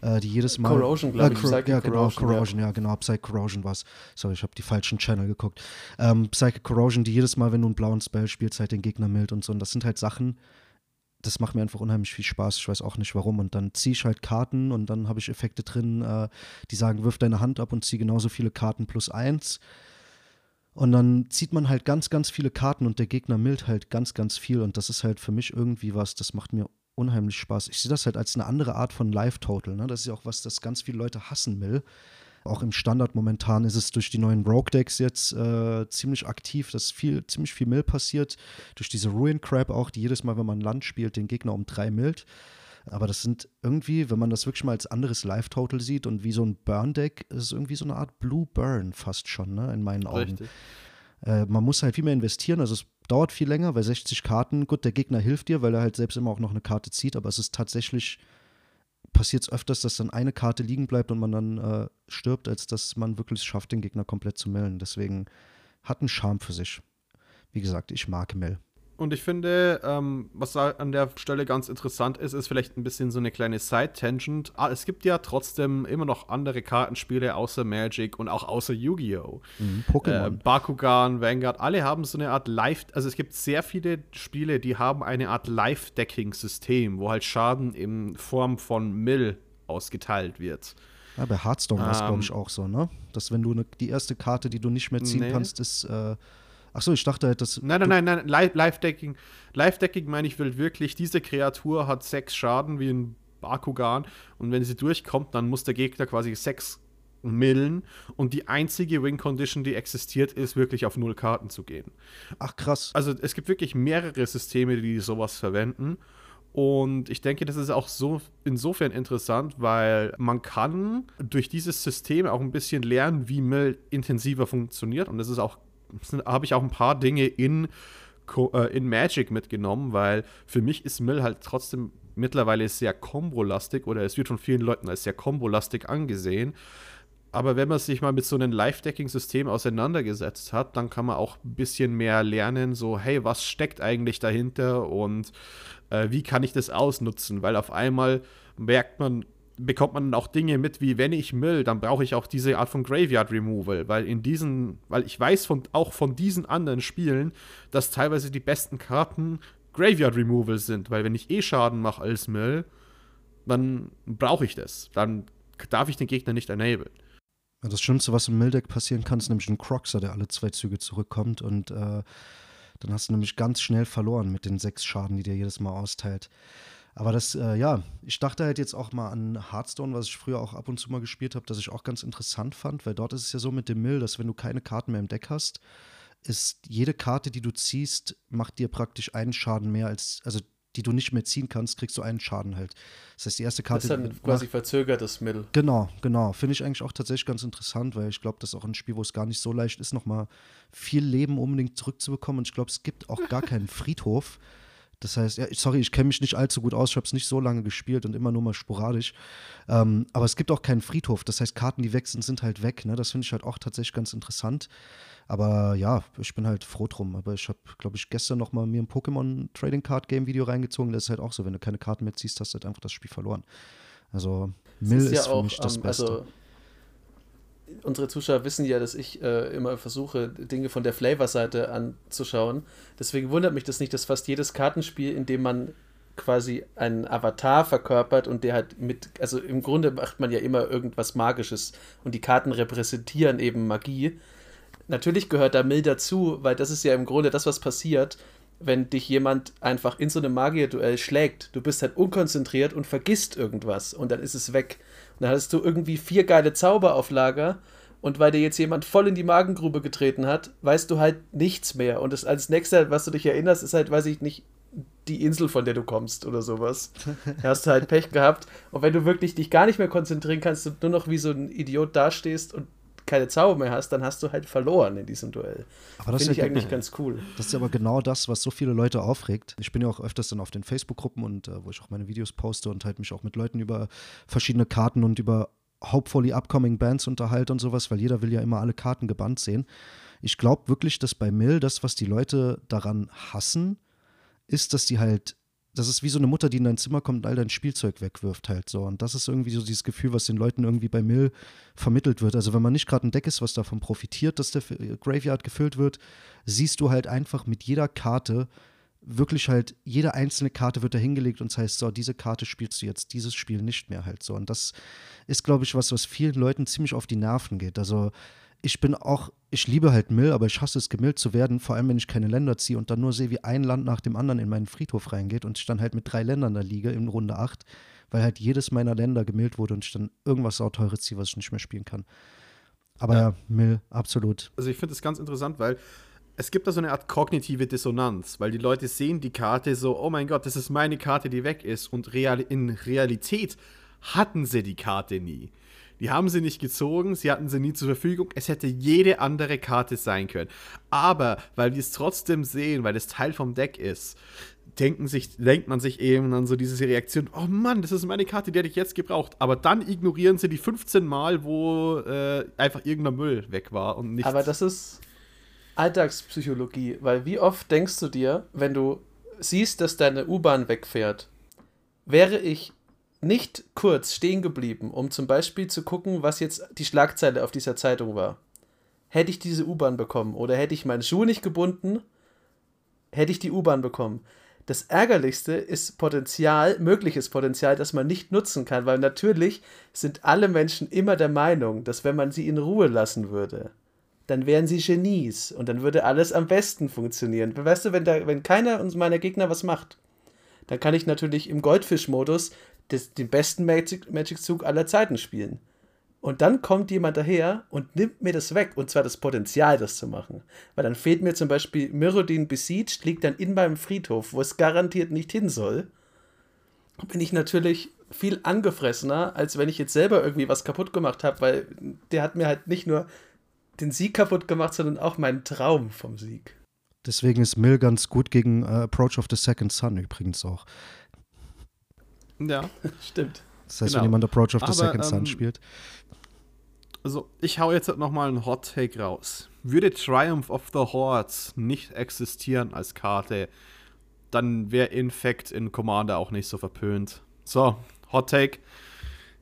Äh, die jedes Mal. Corrosion, glaube ich. Psychic ja, genau, Corrosion, Corrosion ja. ja. genau. Psychic Corrosion war es. Sorry, ich habe die falschen Channel geguckt. Ähm, Psychic Corrosion, die jedes Mal, wenn du einen blauen Spell spielst, halt den Gegner mild und so. Und das sind halt Sachen, das macht mir einfach unheimlich viel Spaß. Ich weiß auch nicht warum. Und dann ziehe ich halt Karten und dann habe ich Effekte drin, äh, die sagen, wirf deine Hand ab und zieh genauso viele Karten plus eins. Und dann zieht man halt ganz, ganz viele Karten und der Gegner mild halt ganz, ganz viel. Und das ist halt für mich irgendwie was, das macht mir unheimlich Spaß. Ich sehe das halt als eine andere Art von Live-Total. Ne? Das ist ja auch was, das ganz viele Leute hassen will. Auch im Standard momentan ist es durch die neuen Rogue-Decks jetzt äh, ziemlich aktiv, dass viel, ziemlich viel Mill passiert. Durch diese Ruin Crab auch, die jedes Mal, wenn man Land spielt, den Gegner um drei mild. Aber das sind irgendwie, wenn man das wirklich mal als anderes Live-Total sieht und wie so ein Burn-Deck, ist es irgendwie so eine Art Blue Burn fast schon, ne, in meinen Augen. Richtig. Äh, man muss halt viel mehr investieren, also es dauert viel länger, weil 60 Karten, gut, der Gegner hilft dir, weil er halt selbst immer auch noch eine Karte zieht, aber es ist tatsächlich, passiert es öfters, dass dann eine Karte liegen bleibt und man dann äh, stirbt, als dass man wirklich schafft, den Gegner komplett zu millen. Deswegen hat einen Charme für sich. Wie gesagt, ich mag Mill. Und ich finde, ähm, was da an der Stelle ganz interessant ist, ist vielleicht ein bisschen so eine kleine Side-Tangent. Ah, es gibt ja trotzdem immer noch andere Kartenspiele außer Magic und auch außer Yu-Gi-Oh! Mhm, Pokémon. Äh, Bakugan, Vanguard, alle haben so eine Art Live, also es gibt sehr viele Spiele, die haben eine Art Live-Decking-System, wo halt Schaden in Form von Mill ausgeteilt wird. Ja, bei Hearthstone war es, glaube ich, ähm. auch so, ne? Dass wenn du ne, die erste Karte, die du nicht mehr ziehen nee. kannst, ist äh, Achso, ich dachte halt, dass. Nein, nein, nein, nein. Live-Decking. Live-Decking meine ich will wirklich, diese Kreatur hat sechs Schaden wie ein Bakugan und wenn sie durchkommt, dann muss der Gegner quasi sechs millen und die einzige Win-Condition, die existiert, ist wirklich auf null Karten zu gehen. Ach krass. Also es gibt wirklich mehrere Systeme, die sowas verwenden. Und ich denke, das ist auch so insofern interessant, weil man kann durch dieses System auch ein bisschen lernen, wie Mill intensiver funktioniert. Und das ist auch habe ich auch ein paar Dinge in, äh, in Magic mitgenommen, weil für mich ist Mill halt trotzdem mittlerweile sehr kombolastig oder es wird von vielen Leuten als sehr kombolastig angesehen. Aber wenn man sich mal mit so einem Live-Decking-System auseinandergesetzt hat, dann kann man auch ein bisschen mehr lernen, so, hey, was steckt eigentlich dahinter und äh, wie kann ich das ausnutzen? Weil auf einmal merkt man, bekommt man auch Dinge mit, wie wenn ich mill, dann brauche ich auch diese Art von Graveyard Removal, weil in diesen, weil ich weiß von, auch von diesen anderen Spielen, dass teilweise die besten Karten Graveyard Removal sind, weil wenn ich eh Schaden mache als Mill, dann brauche ich das. Dann darf ich den Gegner nicht enablen. Das Schlimmste, was im Mill-Deck passieren kann, ist nämlich ein Croxer, der alle zwei Züge zurückkommt und äh, dann hast du nämlich ganz schnell verloren mit den sechs Schaden, die dir jedes Mal austeilt. Aber das, äh, ja, ich dachte halt jetzt auch mal an Hearthstone, was ich früher auch ab und zu mal gespielt habe, das ich auch ganz interessant fand, weil dort ist es ja so mit dem Mill, dass wenn du keine Karten mehr im Deck hast, ist jede Karte, die du ziehst, macht dir praktisch einen Schaden mehr als, also die du nicht mehr ziehen kannst, kriegst du einen Schaden halt. Das heißt, die erste Karte. Das ist dann quasi macht, verzögertes Mittel. Genau, genau. Finde ich eigentlich auch tatsächlich ganz interessant, weil ich glaube, das ist auch ein Spiel, wo es gar nicht so leicht ist, nochmal viel Leben unbedingt zurückzubekommen. Und ich glaube, es gibt auch gar keinen Friedhof, das heißt, ja, sorry, ich kenne mich nicht allzu gut aus, ich habe es nicht so lange gespielt und immer nur mal sporadisch. Ähm, aber es gibt auch keinen Friedhof. Das heißt, Karten, die weg sind, sind halt weg. Ne? Das finde ich halt auch tatsächlich ganz interessant. Aber ja, ich bin halt froh drum. Aber ich habe, glaube ich, gestern noch mal mir ein Pokémon Trading Card Game Video reingezogen. Das ist halt auch so, wenn du keine Karten mehr ziehst, hast du halt einfach das Spiel verloren. Also Mill ist, ja ist, für auch, mich das um, Beste. Also unsere Zuschauer wissen ja, dass ich äh, immer versuche, Dinge von der Flavor-Seite anzuschauen. Deswegen wundert mich das nicht, dass fast jedes Kartenspiel, in dem man quasi einen Avatar verkörpert und der halt mit, also im Grunde macht man ja immer irgendwas Magisches und die Karten repräsentieren eben Magie. natürlich gehört da Mill dazu, weil das ist ja im Grunde das, was passiert, wenn dich jemand einfach in so einem Magier-Duell schlägt. Du bist halt unkonzentriert und vergisst irgendwas und dann ist es weg. Und dann hast du irgendwie vier geile Zauber auf Lager und weil dir jetzt jemand voll in die Magengrube getreten hat, weißt du halt nichts mehr. Und das als nächster, was du dich erinnerst, ist halt, weiß ich nicht, die Insel, von der du kommst oder sowas. Da hast du halt Pech gehabt. Und wenn du wirklich dich gar nicht mehr konzentrieren kannst und nur noch wie so ein Idiot dastehst und keine Zauber mehr hast, dann hast du halt verloren in diesem Duell. Aber das Finde ich ja eigentlich ganz cool. Das ist aber genau das, was so viele Leute aufregt. Ich bin ja auch öfters dann auf den Facebook-Gruppen und äh, wo ich auch meine Videos poste und halt mich auch mit Leuten über verschiedene Karten und über hopefully upcoming Bands unterhalte und sowas, weil jeder will ja immer alle Karten gebannt sehen. Ich glaube wirklich, dass bei Mill das, was die Leute daran hassen, ist, dass die halt, das ist wie so eine Mutter, die in dein Zimmer kommt und all dein Spielzeug wegwirft halt so. Und das ist irgendwie so dieses Gefühl, was den Leuten irgendwie bei Mill vermittelt wird. Also wenn man nicht gerade ein Deck ist, was davon profitiert, dass der Graveyard gefüllt wird, siehst du halt einfach mit jeder Karte wirklich halt, jede einzelne Karte wird da hingelegt und es das heißt, so, diese Karte spielst du jetzt, dieses Spiel nicht mehr halt so. Und das ist, glaube ich, was, was vielen Leuten ziemlich auf die Nerven geht. Also ich bin auch, ich liebe halt Mill, aber ich hasse es, gemillt zu werden, vor allem wenn ich keine Länder ziehe und dann nur sehe, wie ein Land nach dem anderen in meinen Friedhof reingeht und ich dann halt mit drei Ländern da liege in Runde 8, weil halt jedes meiner Länder gemillt wurde und ich dann irgendwas sauteures ziehe, was ich nicht mehr spielen kann. Aber ja, ja Mill, absolut. Also ich finde das ganz interessant, weil es gibt da so eine Art kognitive Dissonanz, weil die Leute sehen die Karte so, oh mein Gott, das ist meine Karte, die weg ist. Und real in Realität hatten sie die Karte nie. Die haben sie nicht gezogen, sie hatten sie nie zur Verfügung. Es hätte jede andere Karte sein können. Aber weil die es trotzdem sehen, weil es Teil vom Deck ist, denken sich, denkt man sich eben dann so diese Reaktion, oh Mann, das ist meine Karte, die hätte ich jetzt gebraucht. Aber dann ignorieren sie die 15 Mal, wo äh, einfach irgendein Müll weg war und nichts. Aber das ist Alltagspsychologie, weil wie oft denkst du dir, wenn du siehst, dass deine U-Bahn wegfährt, wäre ich nicht kurz stehen geblieben, um zum Beispiel zu gucken, was jetzt die Schlagzeile auf dieser Zeitung war. Hätte ich diese U-Bahn bekommen oder hätte ich meine Schuhe nicht gebunden, hätte ich die U-Bahn bekommen. Das Ärgerlichste ist Potenzial, mögliches Potenzial, das man nicht nutzen kann, weil natürlich sind alle Menschen immer der Meinung, dass wenn man sie in Ruhe lassen würde, dann wären sie Genies und dann würde alles am besten funktionieren. Weißt du, wenn, da, wenn keiner meiner Gegner was macht, dann kann ich natürlich im Goldfisch-Modus den besten Magic-Zug Magic aller Zeiten spielen. Und dann kommt jemand daher und nimmt mir das weg, und zwar das Potenzial, das zu machen. Weil dann fehlt mir zum Beispiel Myrodin Besieged, liegt dann in meinem Friedhof, wo es garantiert nicht hin soll. Bin ich natürlich viel angefressener, als wenn ich jetzt selber irgendwie was kaputt gemacht habe, weil der hat mir halt nicht nur den Sieg kaputt gemacht, sondern auch meinen Traum vom Sieg. Deswegen ist Mill ganz gut gegen uh, Approach of the Second Sun übrigens auch. Ja, stimmt. Das heißt, genau. wenn jemand Approach of the Aber, Second Sun ähm, spielt. Also, ich hau jetzt nochmal einen Hot Take raus. Würde Triumph of the Hordes nicht existieren als Karte, dann wäre Infect in Commander auch nicht so verpönt. So, Hot Take.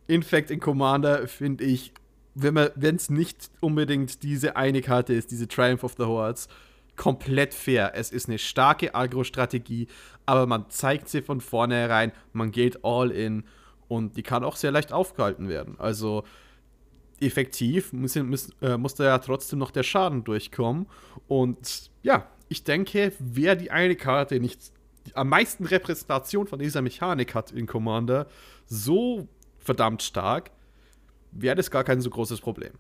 Infect in Commander finde ich, wenn es nicht unbedingt diese eine Karte ist, diese Triumph of the Hordes, komplett fair. Es ist eine starke Agro-Strategie, aber man zeigt sie von vornherein, man geht all in und die kann auch sehr leicht aufgehalten werden. Also effektiv muss, muss, äh, muss da ja trotzdem noch der Schaden durchkommen. Und ja, ich denke, wer die eine Karte nicht am meisten Repräsentation von dieser Mechanik hat in Commander, so verdammt stark, wäre das gar kein so großes Problem.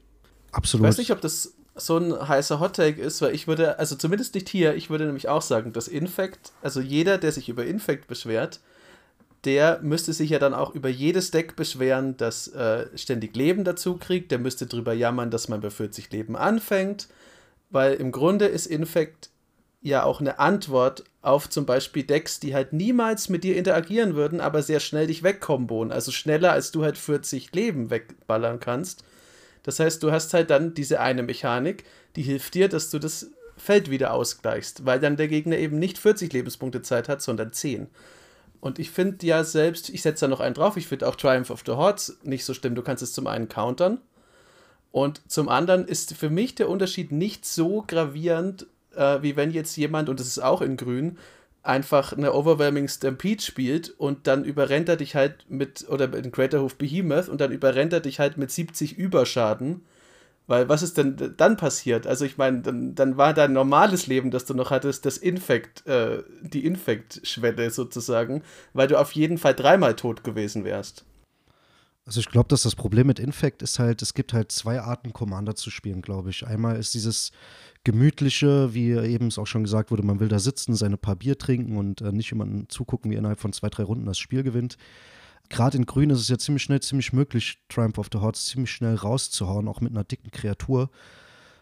Absolut. Ich weiß nicht, ob das so ein heißer Hottake ist, weil ich würde, also zumindest nicht hier, ich würde nämlich auch sagen, dass Infect, also jeder, der sich über Infect beschwert, der müsste sich ja dann auch über jedes Deck beschweren, das äh, ständig Leben dazu kriegt. Der müsste drüber jammern, dass man bei 40 Leben anfängt, weil im Grunde ist Infect ja auch eine Antwort auf zum Beispiel Decks, die halt niemals mit dir interagieren würden, aber sehr schnell dich wegkombonen. Also schneller, als du halt 40 Leben wegballern kannst. Das heißt, du hast halt dann diese eine Mechanik, die hilft dir, dass du das Feld wieder ausgleichst, weil dann der Gegner eben nicht 40 Lebenspunkte Zeit hat, sondern 10. Und ich finde ja selbst, ich setze da noch einen drauf, ich finde auch Triumph of the Hordes nicht so schlimm. Du kannst es zum einen countern und zum anderen ist für mich der Unterschied nicht so gravierend, äh, wie wenn jetzt jemand, und das ist auch in Grün, einfach eine Overwhelming Stampede spielt und dann überrennt er dich halt mit, oder in Craterhoof Behemoth und dann überrennt er dich halt mit 70 Überschaden Weil was ist denn dann passiert? Also ich meine, dann, dann war dein normales Leben, das du noch hattest, das Infekt, äh, die Infekt-Schwelle sozusagen, weil du auf jeden Fall dreimal tot gewesen wärst. Also ich glaube, dass das Problem mit Infect ist halt, es gibt halt zwei Arten Commander zu spielen, glaube ich. Einmal ist dieses gemütliche, wie eben es auch schon gesagt wurde, man will da sitzen, seine paar Bier trinken und äh, nicht jemanden zugucken, wie innerhalb von zwei, drei Runden das Spiel gewinnt gerade in Grün ist es ja ziemlich schnell, ziemlich möglich, Triumph of the Hordes ziemlich schnell rauszuhauen, auch mit einer dicken Kreatur.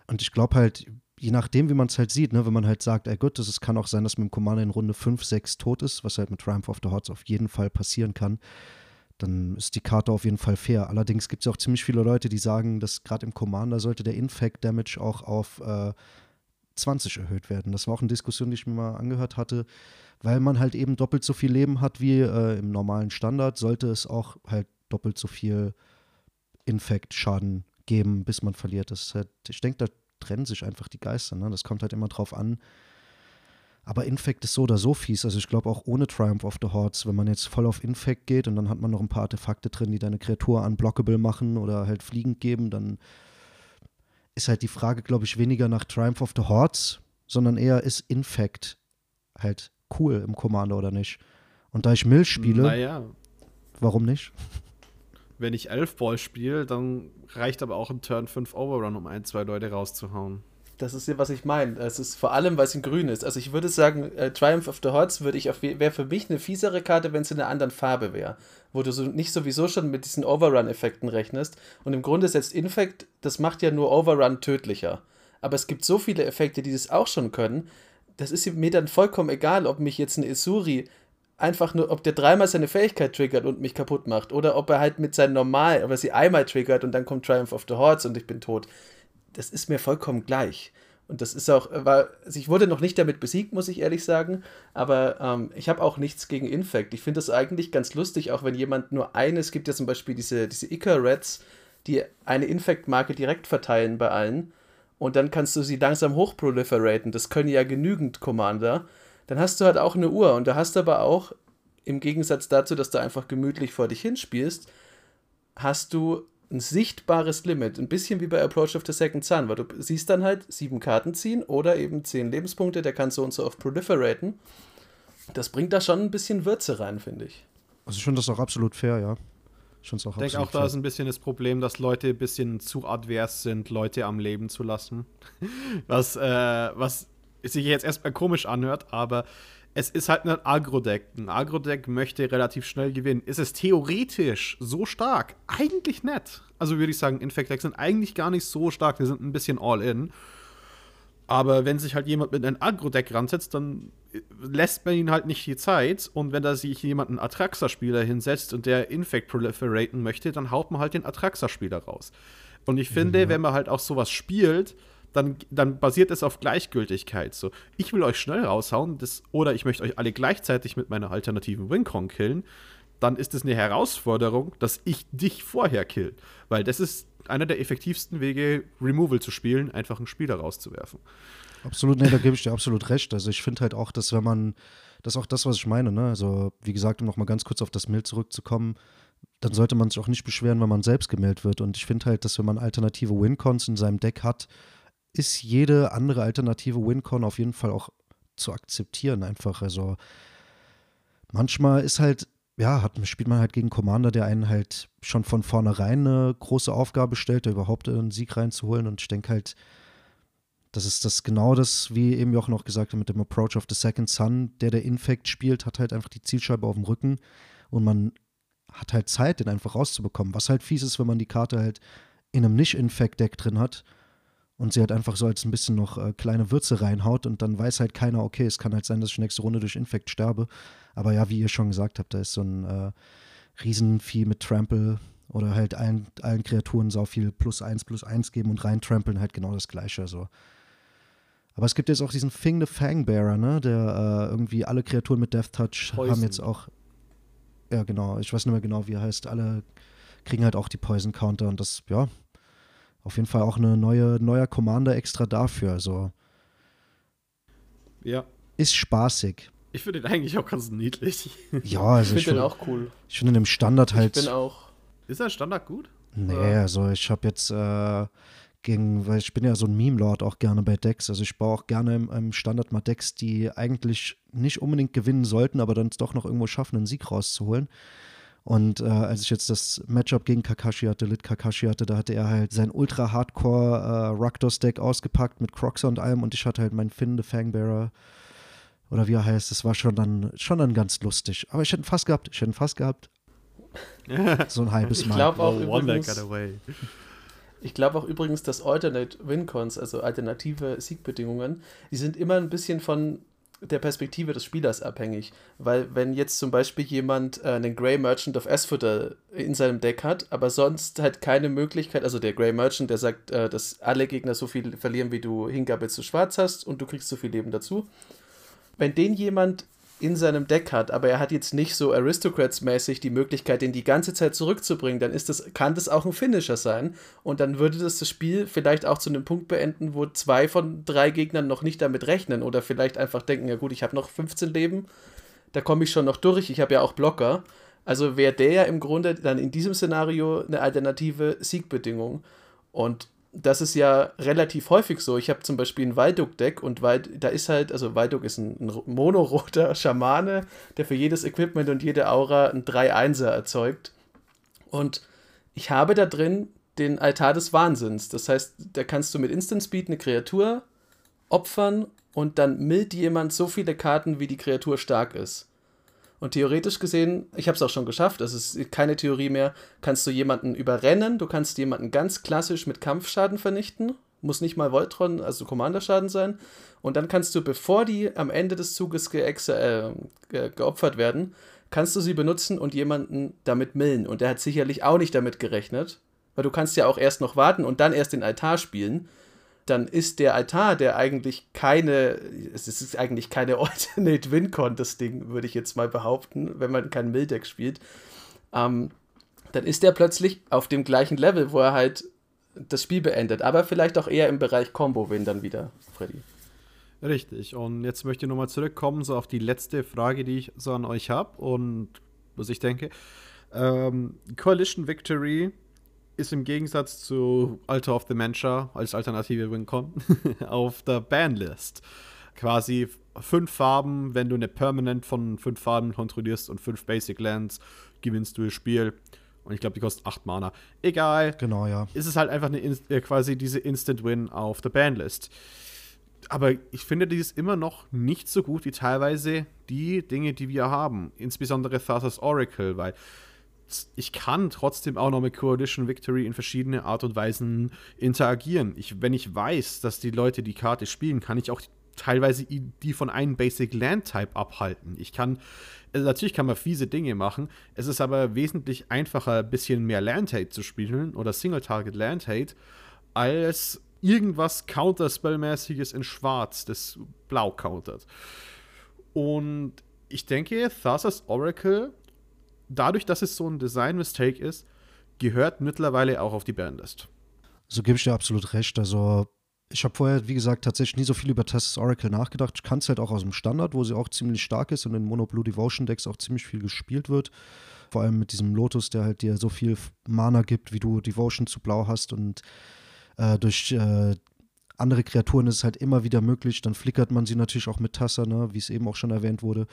Und ich glaube halt, je nachdem, wie man es halt sieht, ne, wenn man halt sagt, ey gut, es kann auch sein, dass mit dem Commander in Runde 5, 6 tot ist, was halt mit Triumph of the Hordes auf jeden Fall passieren kann, dann ist die Karte auf jeden Fall fair. Allerdings gibt es auch ziemlich viele Leute, die sagen, dass gerade im Commander sollte der Infect Damage auch auf äh, 20 erhöht werden. Das war auch eine Diskussion, die ich mir mal angehört hatte weil man halt eben doppelt so viel Leben hat wie äh, im normalen Standard, sollte es auch halt doppelt so viel Infekt-Schaden geben, bis man verliert. Das halt, ich denke, da trennen sich einfach die Geister. Ne? Das kommt halt immer drauf an. Aber Infekt ist so oder so fies. Also ich glaube auch ohne Triumph of the Hordes, wenn man jetzt voll auf Infekt geht und dann hat man noch ein paar Artefakte drin, die deine Kreatur unblockable machen oder halt fliegend geben, dann ist halt die Frage, glaube ich, weniger nach Triumph of the Hordes, sondern eher ist Infekt halt cool im Commander oder nicht. Und da ich Mill spiele, naja. warum nicht? Wenn ich Elfball spiele, dann reicht aber auch ein Turn 5 Overrun, um ein, zwei Leute rauszuhauen. Das ist ja, was ich meine. Es ist vor allem, weil es in grün ist. Also ich würde sagen, äh, Triumph of the ich wäre für mich eine fiesere Karte, wenn es in einer anderen Farbe wäre. Wo du so nicht sowieso schon mit diesen Overrun-Effekten rechnest. Und im Grunde setzt Infect, das macht ja nur Overrun tödlicher. Aber es gibt so viele Effekte, die das auch schon können, das ist mir dann vollkommen egal, ob mich jetzt ein Isuri einfach nur, ob der dreimal seine Fähigkeit triggert und mich kaputt macht oder ob er halt mit seinem Normal, aber sie einmal triggert und dann kommt Triumph of the Hordes und ich bin tot. Das ist mir vollkommen gleich. Und das ist auch, war, also ich wurde noch nicht damit besiegt, muss ich ehrlich sagen, aber ähm, ich habe auch nichts gegen Infect. Ich finde das eigentlich ganz lustig, auch wenn jemand nur eine, es gibt ja zum Beispiel diese, diese Icar-Rats, die eine Infect-Marke direkt verteilen bei allen und dann kannst du sie langsam hochproliferaten. Das können ja genügend Commander. Dann hast du halt auch eine Uhr und da hast du aber auch, im Gegensatz dazu, dass du einfach gemütlich vor dich hinspielst, hast du ein sichtbares Limit. Ein bisschen wie bei Approach of the Second Sun, weil du siehst dann halt sieben Karten ziehen oder eben zehn Lebenspunkte, der kann so und so oft proliferaten. Das bringt da schon ein bisschen Würze rein, finde ich. Also ich finde das auch absolut fair, ja. Ich denke auch, da ist ein bisschen das Problem, dass Leute ein bisschen zu advers sind, Leute am Leben zu lassen. was, äh, was sich jetzt erstmal komisch anhört, aber es ist halt ein Agro-Deck. Ein Agro-Deck möchte relativ schnell gewinnen. Ist es theoretisch so stark? Eigentlich nett. Also würde ich sagen, Infect-Decks sind eigentlich gar nicht so stark. Wir sind ein bisschen all-in. Aber wenn sich halt jemand mit einem Agro-Deck ransetzt, dann lässt man ihn halt nicht die Zeit. Und wenn da sich jemand einen Atraxa-Spieler hinsetzt und der Infect proliferaten möchte, dann haut man halt den Atraxa-Spieler raus. Und ich finde, ja. wenn man halt auch sowas spielt, dann, dann basiert es auf Gleichgültigkeit. So, ich will euch schnell raushauen, das, oder ich möchte euch alle gleichzeitig mit meiner alternativen Wincon killen, dann ist es eine Herausforderung, dass ich dich vorher kill. Weil das ist einer der effektivsten Wege, Removal zu spielen, einfach einen Spieler rauszuwerfen. Absolut, nee, da gebe ich dir absolut recht. Also ich finde halt auch, dass wenn man, das ist auch das, was ich meine, ne? Also, wie gesagt, um nochmal ganz kurz auf das Mill zurückzukommen, dann sollte man sich auch nicht beschweren, wenn man selbst gemeldet wird. Und ich finde halt, dass wenn man alternative Wincons in seinem Deck hat, ist jede andere alternative Wincon auf jeden Fall auch zu akzeptieren einfach. Also manchmal ist halt ja, hat, spielt man halt gegen Commander, der einen halt schon von vornherein eine große Aufgabe stellt, da überhaupt einen Sieg reinzuholen. Und ich denke halt, das ist das genau das, wie eben Jochen auch gesagt hat, mit dem Approach of the Second Sun. Der, der Infect spielt, hat halt einfach die Zielscheibe auf dem Rücken und man hat halt Zeit, den einfach rauszubekommen. Was halt fies ist, wenn man die Karte halt in einem Nicht-Infect-Deck drin hat und sie halt einfach so als ein bisschen noch äh, kleine Würze reinhaut und dann weiß halt keiner, okay, es kann halt sein, dass ich nächste Runde durch Infect sterbe. Aber ja, wie ihr schon gesagt habt, da ist so ein äh, Riesenvieh mit Trample oder halt allen, allen Kreaturen so viel plus eins, plus eins geben und reintrampeln halt genau das Gleiche. Also. Aber es gibt jetzt auch diesen Fing the Fangbearer, ne? Der äh, irgendwie alle Kreaturen mit Death Touch Poison. haben jetzt auch. Ja, genau, ich weiß nicht mehr genau, wie er heißt. Alle kriegen halt auch die Poison Counter und das, ja, auf jeden Fall auch eine neue, neuer Commander extra dafür. Also. Ja. Ist spaßig. Ich finde den eigentlich auch ganz niedlich. Ja, also ich finde den auch cool. Ich finde den im Standard halt. Ich bin auch. Ist er Standard gut? Nee, Oder? also ich habe jetzt äh, gegen, weil ich bin ja so ein Meme-Lord auch gerne bei Decks. Also ich baue auch gerne im, im, Standard mal Decks, die eigentlich nicht unbedingt gewinnen sollten, aber dann doch noch irgendwo schaffen, einen Sieg rauszuholen. Und äh, als ich jetzt das Matchup gegen Kakashi hatte, Lit Kakashi hatte, da hatte er halt sein ultra-hardcore äh, Rakdos-Deck ausgepackt mit Croxer und allem und ich hatte halt meinen Finn, the Fangbearer oder wie er heißt. Das war schon dann, schon dann ganz lustig. Aber ich hätte ihn fast gehabt, ich hätte ihn fast gehabt. so ein halbes Mal. Ich glaube auch, oh, übrigens, ich glaube auch übrigens, dass Alternate Wincons, also alternative Siegbedingungen, die sind immer ein bisschen von der Perspektive des Spielers abhängig. Weil wenn jetzt zum Beispiel jemand äh, einen Grey Merchant of Asphodel in seinem Deck hat, aber sonst halt keine Möglichkeit, also der Grey Merchant, der sagt, äh, dass alle Gegner so viel verlieren, wie du Hingabe zu schwarz hast und du kriegst so viel Leben dazu. Wenn den jemand in seinem Deck hat, aber er hat jetzt nicht so Aristocrats-mäßig die Möglichkeit, den die ganze Zeit zurückzubringen, dann ist das, kann das auch ein Finisher sein. Und dann würde das das Spiel vielleicht auch zu einem Punkt beenden, wo zwei von drei Gegnern noch nicht damit rechnen oder vielleicht einfach denken, ja gut, ich habe noch 15 Leben, da komme ich schon noch durch, ich habe ja auch Blocker. Also wäre der ja im Grunde dann in diesem Szenario eine alternative Siegbedingung. Und das ist ja relativ häufig so. Ich habe zum Beispiel ein Walduk-Deck und Wald, da ist halt, also Walduk ist ein, ein monoroter Schamane, der für jedes Equipment und jede Aura ein 3-1er erzeugt. Und ich habe da drin den Altar des Wahnsinns. Das heißt, da kannst du mit Instant Speed eine Kreatur opfern und dann mild jemand so viele Karten, wie die Kreatur stark ist. Und theoretisch gesehen, ich habe es auch schon geschafft, das ist keine Theorie mehr, kannst du jemanden überrennen, du kannst jemanden ganz klassisch mit Kampfschaden vernichten, muss nicht mal Voltron, also Commander-Schaden sein. Und dann kannst du, bevor die am Ende des Zuges ge äh, ge geopfert werden, kannst du sie benutzen und jemanden damit millen. Und der hat sicherlich auch nicht damit gerechnet, weil du kannst ja auch erst noch warten und dann erst den Altar spielen dann ist der Altar, der eigentlich keine, es ist eigentlich keine Alternate Win Contest Ding, würde ich jetzt mal behaupten, wenn man kein Mildeck spielt, ähm, dann ist der plötzlich auf dem gleichen Level, wo er halt das Spiel beendet, aber vielleicht auch eher im Bereich Combo Win dann wieder, Freddy. Richtig. Und jetzt möchte ich nochmal zurückkommen so auf die letzte Frage, die ich so an euch habe und was ich denke. Ähm, Coalition Victory ist im Gegensatz zu Alter of Dementia als alternative Wincon auf der Banlist. Quasi fünf Farben, wenn du eine Permanent von fünf Farben kontrollierst und fünf Basic Lands, gewinnst du das Spiel. Und ich glaube, die kostet acht Mana. Egal. Genau, ja. Ist es halt einfach eine, äh, quasi diese Instant Win auf der Banlist. Aber ich finde, die ist immer noch nicht so gut wie teilweise die Dinge, die wir haben. Insbesondere Thassa's Oracle, weil ich kann trotzdem auch noch mit Coalition Victory in verschiedene Art und Weisen interagieren. Ich, wenn ich weiß, dass die Leute die Karte spielen, kann ich auch teilweise die von einem Basic Land Type abhalten. Ich kann, also natürlich kann man fiese Dinge machen. Es ist aber wesentlich einfacher, ein bisschen mehr Land Hate zu spielen oder Single Target Land Hate, als irgendwas Counterspellmäßiges in Schwarz, das blau countert. Und ich denke, Thassa's Oracle dadurch, dass es so ein Design-Mistake ist, gehört mittlerweile auch auf die Bandlist. So gebe ich dir absolut recht. Also, ich habe vorher, wie gesagt, tatsächlich nie so viel über Tessus Oracle nachgedacht. Ich kann es halt auch aus dem Standard, wo sie auch ziemlich stark ist und in Mono Blue Devotion Decks auch ziemlich viel gespielt wird. Vor allem mit diesem Lotus, der halt dir so viel Mana gibt, wie du Devotion zu Blau hast und äh, durch äh, andere Kreaturen ist es halt immer wieder möglich. Dann flickert man sie natürlich auch mit Tassa, ne, wie es eben auch schon erwähnt wurde.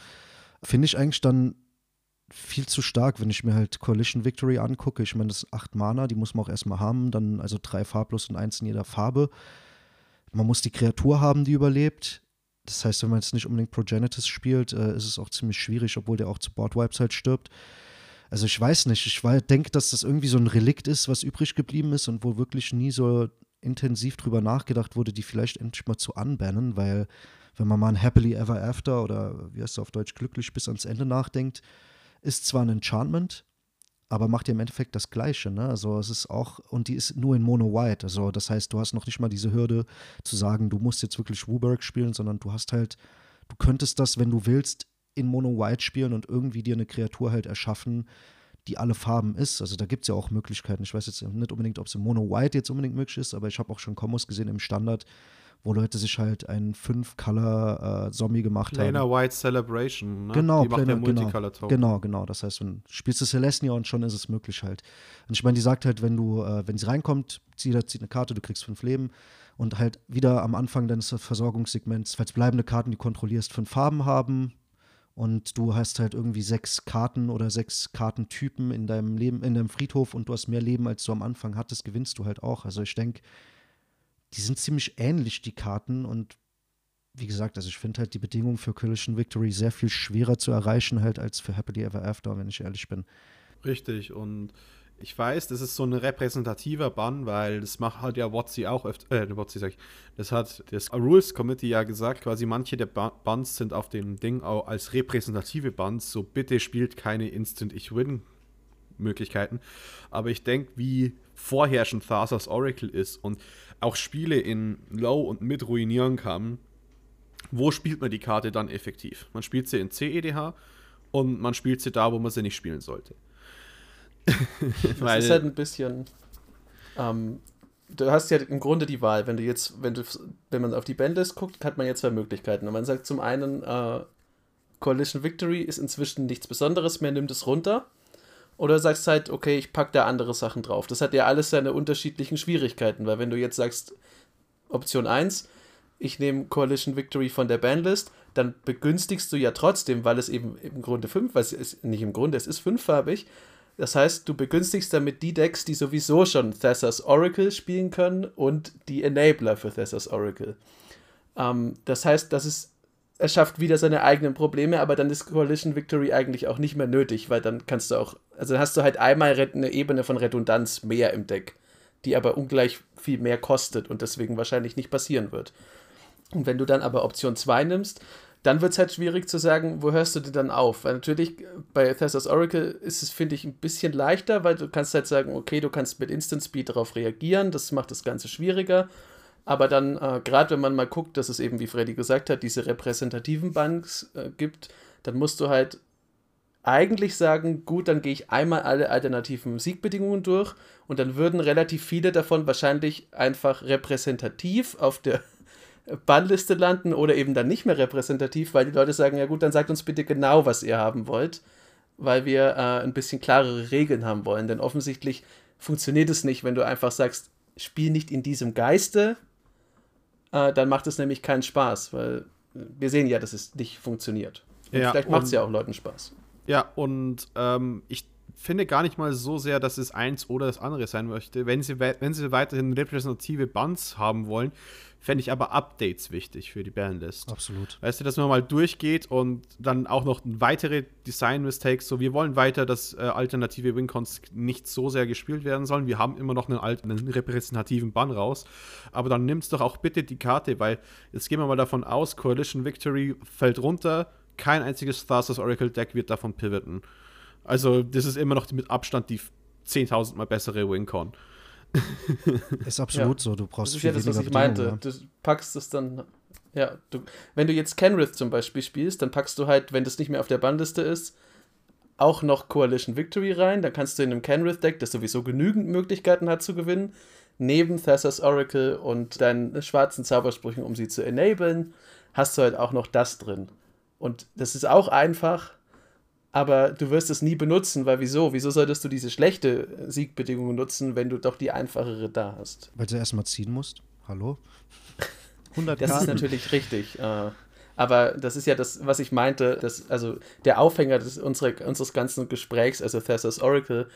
Finde ich eigentlich dann viel zu stark, wenn ich mir halt Coalition Victory angucke. Ich meine, das ist acht Mana, die muss man auch erstmal haben. Dann also drei farblos und eins in jeder Farbe. Man muss die Kreatur haben, die überlebt. Das heißt, wenn man jetzt nicht unbedingt Progenitus spielt, äh, ist es auch ziemlich schwierig, obwohl der auch zu Boardwipes halt stirbt. Also ich weiß nicht, ich denke, dass das irgendwie so ein Relikt ist, was übrig geblieben ist und wo wirklich nie so intensiv drüber nachgedacht wurde, die vielleicht endlich mal zu anbannen, weil wenn man mal ein Happily Ever After oder wie heißt es auf Deutsch glücklich bis ans Ende nachdenkt, ist zwar ein Enchantment, aber macht ja im Endeffekt das Gleiche. Ne? Also es ist auch, und die ist nur in Mono White. Also das heißt, du hast noch nicht mal diese Hürde zu sagen, du musst jetzt wirklich Wooburg spielen, sondern du hast halt, du könntest das, wenn du willst, in Mono White spielen und irgendwie dir eine Kreatur halt erschaffen, die alle Farben ist. Also da gibt es ja auch Möglichkeiten. Ich weiß jetzt nicht unbedingt, ob es in Mono White jetzt unbedingt möglich ist, aber ich habe auch schon Kombos gesehen im Standard, wo Leute sich halt einen 5-Color-Zombie äh, gemacht Planar haben. White Celebration, ne? Genau, die macht der Planar- genau, Multicolor-Token. Genau, genau. Das heißt, wenn spielst du Celestia und schon ist es möglich halt. Und ich meine, die sagt halt, wenn du, äh, wenn sie reinkommt, zieht, zieht eine Karte, du kriegst fünf Leben und halt wieder am Anfang deines Versorgungssegments, falls bleibende Karten, die du kontrollierst, fünf Farben haben und du hast halt irgendwie sechs Karten oder sechs Kartentypen in deinem Leben, in deinem Friedhof und du hast mehr Leben, als du am Anfang hattest, gewinnst du halt auch. Also ich denke, die sind ziemlich ähnlich, die Karten. Und wie gesagt, also ich finde halt die Bedingungen für Collision Victory sehr viel schwerer zu erreichen halt als für Happily Ever After, wenn ich ehrlich bin. Richtig, und ich weiß, das ist so ein repräsentativer Bann, weil das macht halt ja WotC auch öfter, äh, WotC sag ich, das hat das Rules Committee ja gesagt, quasi manche der Ba- sind auf dem Ding auch als repräsentative Bans, so bitte spielt keine Instant-Ich-Win Möglichkeiten. Aber ich denke, wie vorherrschend Thassa's Oracle ist. Und auch Spiele in Low und Mid ruinieren kann, wo spielt man die Karte dann effektiv? Man spielt sie in CEDH und man spielt sie da, wo man sie nicht spielen sollte. Das ist halt ein bisschen. Ähm, du hast ja im Grunde die Wahl, wenn du jetzt, wenn du, wenn man auf die Bandlist guckt, hat man jetzt zwei Möglichkeiten. Und man sagt zum einen, äh, Coalition Victory ist inzwischen nichts Besonderes mehr, nimm das runter. Oder sagst halt, okay, ich pack da andere Sachen drauf. Das hat ja alles seine unterschiedlichen Schwierigkeiten, weil wenn du jetzt sagst, Option 1, ich nehme Coalition Victory von der Bandlist, dann begünstigst du ja trotzdem, weil es eben im Grunde fünf, weil es ist nicht im Grunde, es ist fünffarbig. Das heißt, du begünstigst damit die Decks, die sowieso schon Thessas Oracle spielen können und die Enabler für Thessas Oracle. Ähm, das heißt, das ist, er schafft wieder seine eigenen Probleme, aber dann ist Coalition Victory eigentlich auch nicht mehr nötig, weil dann kannst du auch, also dann hast du halt einmal eine Ebene von Redundanz mehr im Deck, die aber ungleich viel mehr kostet und deswegen wahrscheinlich nicht passieren wird. Und wenn du dann aber Option 2 nimmst, dann wird es halt schwierig zu sagen, wo hörst du denn dann auf? Weil natürlich bei Thessas Oracle ist es, finde ich, ein bisschen leichter, weil du kannst halt sagen, okay, du kannst mit Instant Speed darauf reagieren, das macht das Ganze schwieriger. Aber dann, äh, gerade wenn man mal guckt, dass es eben, wie Freddy gesagt hat, diese repräsentativen Banks äh, gibt, dann musst du halt eigentlich sagen, gut, dann gehe ich einmal alle alternativen Siegbedingungen durch und dann würden relativ viele davon wahrscheinlich einfach repräsentativ auf der Bannliste landen oder eben dann nicht mehr repräsentativ, weil die Leute sagen, ja gut, dann sagt uns bitte genau, was ihr haben wollt, weil wir äh, ein bisschen klarere Regeln haben wollen. Denn offensichtlich funktioniert es nicht, wenn du einfach sagst, spiel nicht in diesem Geiste, äh, dann macht es nämlich keinen Spaß, weil wir sehen ja, dass es nicht funktioniert. Und Ja, vielleicht macht es ja auch Leuten Spaß. Ja, und ähm, ich finde gar nicht mal so sehr, dass es eins oder das andere sein möchte. Wenn sie, we- wenn sie weiterhin repräsentative Bands haben wollen, fände ich aber Updates wichtig für die Bandlist. Absolut. Weißt du, dass man mal durchgeht und dann auch noch weitere Design-Mistakes, so wir wollen weiter, dass äh, alternative Wincons nicht so sehr gespielt werden sollen. Wir haben immer noch einen, alten, einen repräsentativen Bann raus. Aber dann nimmst doch auch bitte die Karte, weil jetzt gehen wir mal davon aus, Coalition Victory fällt runter, kein einziges Thassa's Oracle Deck wird davon pivoten. Also, das ist immer noch mit Abstand die 10.000 mal bessere Wincon. Ist absolut Ja. so. Du Das brauchst ist viel ja das, was ich meinte. Bedingungen, Du packst es dann, ja, du, wenn du jetzt Kenrith zum Beispiel spielst, dann packst du halt, wenn das nicht mehr auf der Bannliste ist, auch noch Coalition Victory rein. Dann kannst du in einem Kenrith-Deck, das sowieso genügend Möglichkeiten hat zu gewinnen, neben Thessas Oracle und deinen schwarzen Zaubersprüchen, um sie zu enablen, hast du halt auch noch das drin. Und das ist auch einfach, aber du wirst es nie benutzen, weil wieso? Wieso solltest du diese schlechte Siegbedingung nutzen, wenn du doch die einfachere da hast? Weil du erstmal ziehen musst. Hallo? 100 Das ist Karten. natürlich richtig. Äh, aber das ist ja das, was ich meinte. Das, also der Aufhänger des, unserer, unseres ganzen Gesprächs, also Thessas Oracle,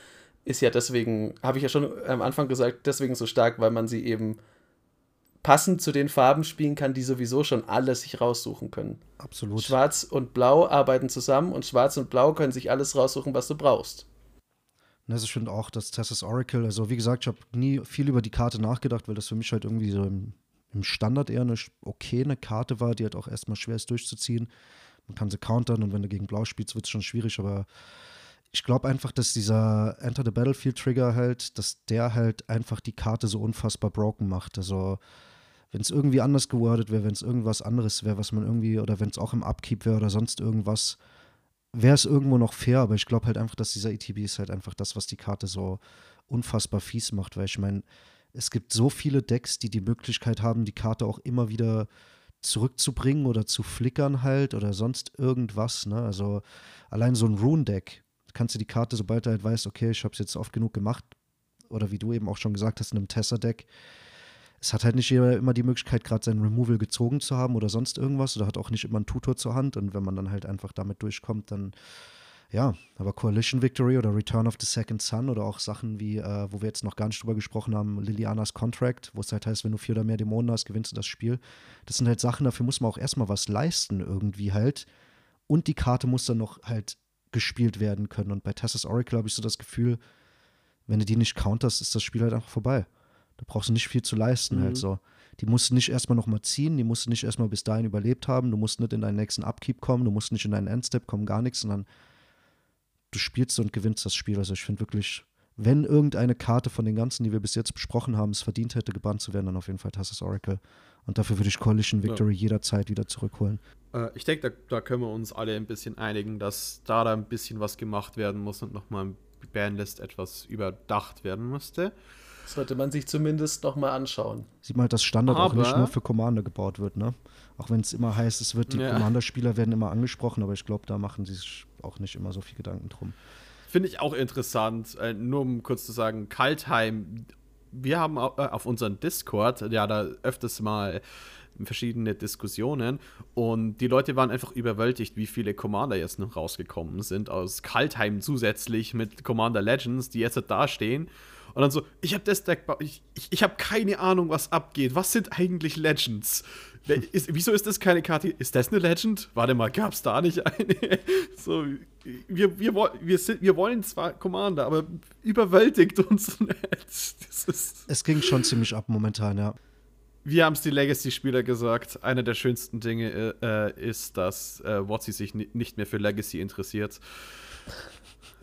ist ja deswegen, habe ich ja schon am Anfang gesagt, deswegen so stark, weil man sie eben passend zu den Farben spielen kann, die sowieso schon alle sich raussuchen können. Absolut. Schwarz und Blau arbeiten zusammen und Schwarz und Blau können sich alles raussuchen, was du brauchst. Also ich finde auch, dass Tessas Oracle, also wie gesagt, ich habe nie viel über die Karte nachgedacht, weil das für mich halt irgendwie so im, im Standard eher eine okay eine Karte war, die halt auch erstmal schwer ist durchzuziehen. Man kann sie countern und wenn du gegen Blau spielst, wird es schon schwierig, aber ich glaube einfach, dass dieser Enter the Battlefield Trigger halt, dass der halt einfach die Karte so unfassbar broken macht. Also wenn es irgendwie anders gewordet wäre, wenn es irgendwas anderes wäre, was man irgendwie, oder wenn es auch im Upkeep wäre oder sonst irgendwas, wäre es irgendwo noch fair, aber ich glaube halt einfach, dass dieser ETB ist halt einfach das, was die Karte so unfassbar fies macht, weil ich meine, es gibt so viele Decks, die die Möglichkeit haben, die Karte auch immer wieder zurückzubringen oder zu flickern halt oder sonst irgendwas. Ne? Also allein so ein Rune-Deck, kannst du die Karte, sobald du halt weißt, okay, ich habe es jetzt oft genug gemacht, oder wie du eben auch schon gesagt hast, in einem Tesser-Deck, es hat halt nicht jeder immer die Möglichkeit, gerade sein Removal gezogen zu haben oder sonst irgendwas oder hat auch nicht immer einen Tutor zur Hand und wenn man dann halt einfach damit durchkommt, dann ja, aber Coalition Victory oder Return of the Second Sun oder auch Sachen wie, äh, wo wir jetzt noch gar nicht drüber gesprochen haben, Lilianas Contract, wo es halt heißt, wenn du vier oder mehr Dämonen hast, gewinnst du das Spiel. Das sind halt Sachen, dafür muss man auch erstmal was leisten irgendwie halt. Und die Karte muss dann noch halt gespielt werden können. Und bei Tessas Oracle habe ich so das Gefühl, wenn du die nicht counterst, ist das Spiel halt einfach vorbei. Da brauchst du nicht viel zu leisten, halt mhm. halt so. Die musst du nicht erstmal nochmal ziehen, die musst du nicht erstmal bis dahin überlebt haben, du musst nicht in deinen nächsten Upkeep kommen, du musst nicht in deinen Endstep kommen, gar nichts, sondern du spielst und gewinnst das Spiel. Also ich finde wirklich, wenn irgendeine Karte von den ganzen, die wir bis jetzt besprochen haben, es verdient hätte, gebannt zu werden, dann auf jeden Fall Tassus Oracle. Und dafür würde ich Coalition Victory ja. jederzeit wieder zurückholen. Äh, ich denke, da, da, können wir uns alle ein bisschen einigen, dass da da ein bisschen was gemacht werden muss und nochmal im Bandlist etwas überdacht werden müsste. Sollte man sich zumindest nochmal anschauen. Sieht man halt, dass Standard aber, auch nicht nur für Commander gebaut wird, ne? Auch wenn es immer heißt, es wird, die ja. Commander-Spieler werden immer angesprochen, aber ich glaube, da machen sie sich auch nicht immer so viel Gedanken drum. Finde ich auch interessant, äh, nur um kurz zu sagen, Kaltheim, wir haben äh, auf unserem Discord ja da öfters mal verschiedene Diskussionen und die Leute waren einfach überwältigt, wie viele Commander jetzt noch rausgekommen sind aus Kaltheim zusätzlich mit Commander Legends, die jetzt da stehen und dann so, ich habe das Deck, ich, ich, ich habe keine Ahnung, was abgeht. Was sind eigentlich Legends? Ist, wieso ist das keine Karte? Ist das eine Legend? Warte mal, gab es da nicht eine? so, wir, wir, wir, sind, wir wollen zwar Commander, aber überwältigt uns nicht. es ging schon ziemlich ab momentan, ja. Wie haben es die Legacy-Spieler gesagt? Eine der schönsten Dinge äh, ist, dass äh, Watsi sich nicht mehr für Legacy interessiert.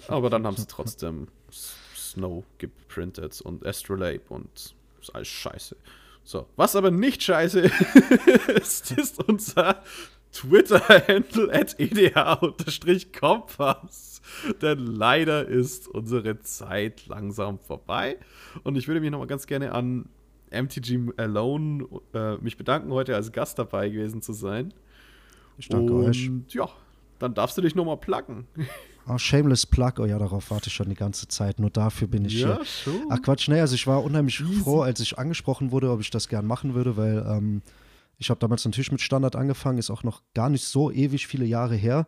Aber dann haben sie trotzdem Snow geprintet und Astrolabe und ist alles scheiße. So, was aber nicht scheiße ist, ist unser Twitter-Handle at edh-kompass. Denn leider ist unsere Zeit langsam vorbei. Und ich würde mich nochmal ganz gerne an MTG Alone äh, mich bedanken, heute als Gast dabei gewesen zu sein. Ich danke Und, euch. Ja, dann darfst du dich nochmal placken. Oh, shameless Plug, oh ja, darauf warte ich schon die ganze Zeit. Nur dafür bin ich ja, hier. Schon. Ach Quatsch, nee, also ich war unheimlich Easy. froh, als ich angesprochen wurde, ob ich das gern machen würde, weil ähm, ich habe damals natürlich mit Standard angefangen, ist auch noch gar nicht so ewig viele Jahre her.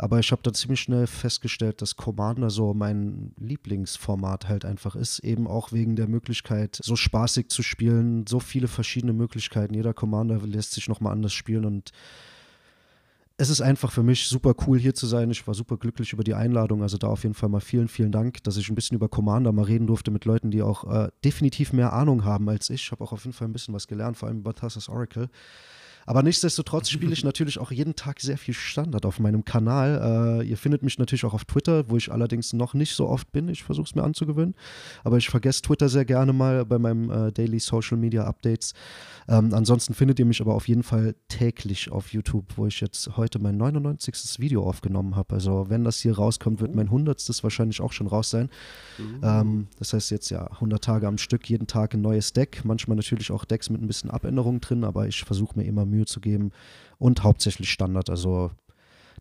Aber ich habe dann ziemlich schnell festgestellt, dass Commander so mein Lieblingsformat halt einfach ist. Eben auch wegen der Möglichkeit, so spaßig zu spielen, so viele verschiedene Möglichkeiten. Jeder Commander lässt sich nochmal anders spielen und es ist einfach für mich super cool hier zu sein. Ich war super glücklich über die Einladung. Also da auf jeden Fall mal vielen, vielen Dank, dass ich ein bisschen über Commander mal reden durfte mit Leuten, die auch äh, definitiv mehr Ahnung haben als ich. Ich habe auch auf jeden Fall ein bisschen was gelernt, vor allem über Tassas Oracle. Aber nichtsdestotrotz spiele ich natürlich auch jeden Tag sehr viel Standard auf meinem Kanal. Äh, ihr findet mich natürlich auch auf Twitter, wo ich allerdings noch nicht so oft bin. Ich versuche es mir anzugewöhnen. Aber ich vergesse Twitter sehr gerne mal bei meinem äh, Daily Social Media Updates. Ähm, ansonsten findet ihr mich aber auf jeden Fall täglich auf YouTube, wo ich jetzt heute mein 99. Video aufgenommen habe. Also wenn das hier rauskommt, wird mein 100. wahrscheinlich auch schon raus sein. Mhm. Ähm, das heißt jetzt ja 100 Tage am Stück, jeden Tag ein neues Deck. Manchmal natürlich auch Decks mit ein bisschen Abänderungen drin, aber ich versuche mir immer Mühe zu geben und hauptsächlich Standard. Also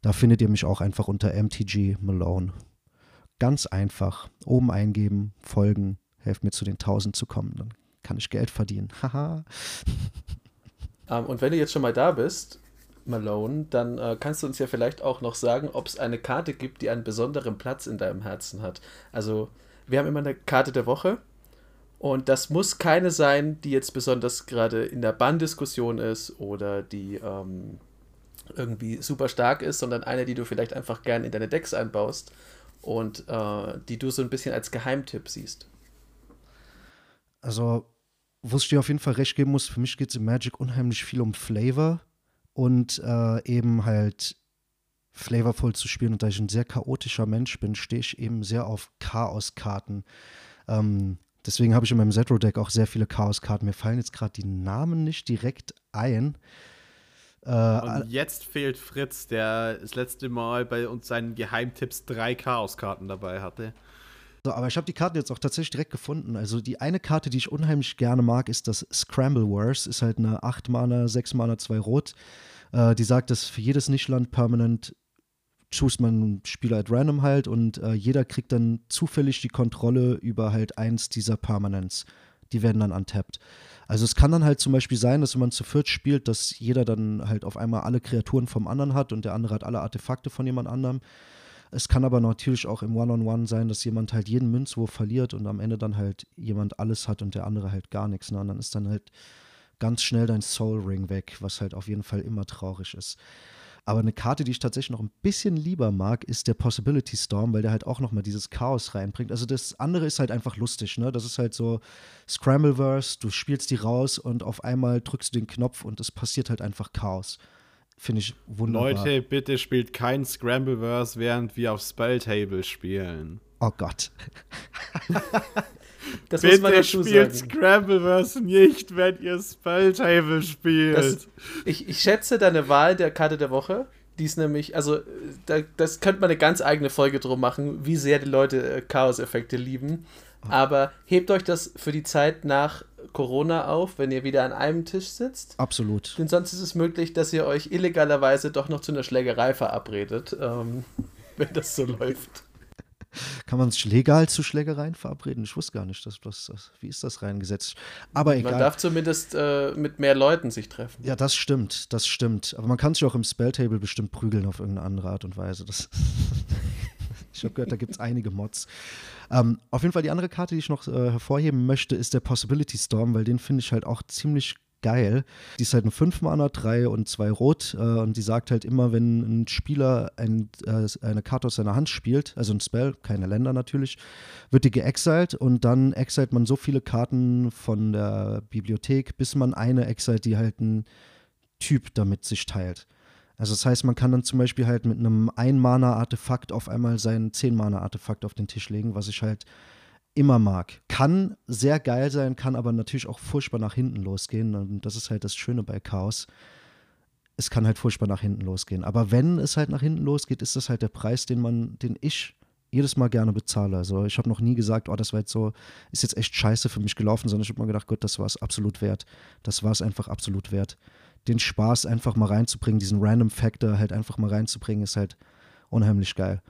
da findet ihr mich auch einfach unter MTG Malone. Ganz einfach. Oben eingeben, folgen, helft mir zu den 1000 zu kommen. Dann kann ich Geld verdienen. Haha. um, ähm, und wenn du jetzt schon mal da bist, Malone, dann äh, kannst du uns ja vielleicht auch noch sagen, ob es eine Karte gibt, die einen besonderen Platz in deinem Herzen hat. Also, wir haben immer eine Karte der Woche und das muss keine sein, die jetzt besonders gerade in der Banndiskussion ist oder die ähm, irgendwie super stark ist, sondern eine, die du vielleicht einfach gern in deine Decks einbaust und äh, die du so ein bisschen als Geheimtipp siehst. Also, wo ich dir auf jeden Fall recht geben muss, für mich geht es in Magic unheimlich viel um Flavor und äh, eben halt flavorvoll zu spielen. Und da ich ein sehr chaotischer Mensch bin, stehe ich eben sehr auf Chaos-Karten. Ähm, Deswegen habe ich in meinem Zetro-Deck auch sehr viele Chaos-Karten. Mir fallen jetzt gerade die Namen nicht direkt ein. Äh, Und jetzt fehlt Fritz, der das letzte Mal bei uns seinen Geheimtipps drei Chaos-Karten dabei hatte. So, aber ich habe die Karten jetzt auch tatsächlich direkt gefunden. Also die eine Karte, die ich unheimlich gerne mag, ist das Scramble Wars. Ist halt eine 8 Mana, 6 Mana, 2 Rot. Äh, die sagt, dass für jedes Nichtland permanent choose man einen Spieler at random halt und äh, jeder kriegt dann zufällig die Kontrolle über halt eins dieser Permanents. Die werden dann untappt. Also es kann dann halt zum Beispiel sein, dass wenn man zu viert spielt, dass jeder dann halt auf einmal alle Kreaturen vom anderen hat und der andere hat alle Artefakte von jemand anderem. Es kann aber natürlich auch im One-on-One -on -One sein, dass jemand halt jeden Münzwurf verliert und am Ende dann halt jemand alles hat und der andere halt gar nichts. Ne? Und dann ist dann halt ganz schnell dein Soul Ring weg, was halt auf jeden Fall immer traurig ist. Aber eine Karte, die ich tatsächlich noch ein bisschen lieber mag, ist der Possibility Storm, weil der halt auch nochmal dieses Chaos reinbringt. Also das andere ist halt einfach lustig, ne? Das ist halt so Scrambleverse, du spielst die raus und auf einmal drückst du den Knopf und es passiert halt einfach Chaos. Finde ich wunderbar. Leute, bitte spielt kein Scrambleverse, während wir auf Spelltable spielen. Oh Gott. Das bitte muss man dazu spielt sagen. Scrambleverse nicht, wenn ihr Spelltable spielt. Das, ich, ich schätze deine Wahl der Karte der Woche. Die ist nämlich, also, da, das könnte man eine ganz eigene Folge drum machen, wie sehr die Leute äh, Chaos-Effekte lieben. Aber hebt euch das für die Zeit nach Corona auf, wenn ihr wieder an einem Tisch sitzt. Absolut. Denn sonst ist es möglich, dass ihr euch illegalerweise doch noch zu einer Schlägerei verabredet, ähm, wenn das so läuft. Kann man sich legal zu Schlägereien verabreden? Ich wusste gar nicht, dass das, das, wie ist das reingesetzt? Aber egal. Man darf zumindest äh, mit mehr Leuten sich treffen. Ja, das stimmt, das stimmt. Aber man kann sich auch im Spelltable bestimmt prügeln auf irgendeine andere Art und Weise. Das ich habe gehört, da gibt es einige Mods. Ähm, auf jeden Fall die andere Karte, die ich noch äh, hervorheben möchte, ist der Possibility Storm, weil den finde ich halt auch ziemlich geil. Die ist halt ein 5 Mana, 3 und 2 Rot äh, und die sagt halt immer, wenn ein Spieler ein, äh, eine Karte aus seiner Hand spielt, also ein Spell, keine Länder natürlich, wird die geexiled und dann exilt man so viele Karten von der Bibliothek, bis man eine exilt, die halt ein Typ damit sich teilt. Also das heißt, man kann dann zum Beispiel halt mit einem 1-Mana-Artefakt auf einmal sein 10-Mana-Artefakt auf den Tisch legen, was ich halt immer mag. Kann sehr geil sein, kann aber natürlich auch furchtbar nach hinten losgehen. Und das ist halt das Schöne bei Chaos. Es kann halt furchtbar nach hinten losgehen. Aber wenn es halt nach hinten losgeht, ist das halt der Preis, den man, den ich jedes Mal gerne bezahle. Also ich habe noch nie gesagt, oh, das war jetzt so, ist jetzt echt scheiße für mich gelaufen, sondern ich habe mal gedacht, Gott, das war es absolut wert. Das war es einfach absolut wert. Den Spaß einfach mal reinzubringen, diesen Random Factor halt einfach mal reinzubringen, ist halt unheimlich geil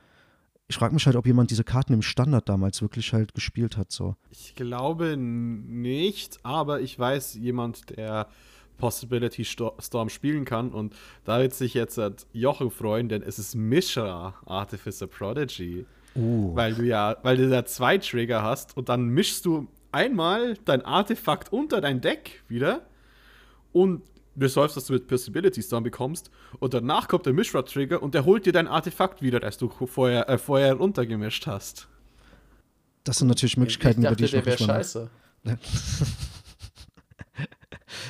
ich frage mich halt, ob jemand diese Karten im Standard damals wirklich halt gespielt hat. So. Ich glaube nicht, aber ich weiß jemand, der Possibility Storm spielen kann und da wird sich jetzt Jochen freuen, denn es ist Mishra Artificer Prodigy. Uh. Weil du ja, weil du da zwei Trigger hast und dann mischst du einmal dein Artefakt unter dein Deck wieder und resolvest, dass du mit Possibility Storm bekommst und danach kommt der Mishra-Trigger und der holt dir dein Artefakt wieder, das du vorher, äh, vorher runtergemischt hast. Das sind natürlich Möglichkeiten, ich dachte, über die ich der noch wäre nicht scheiße.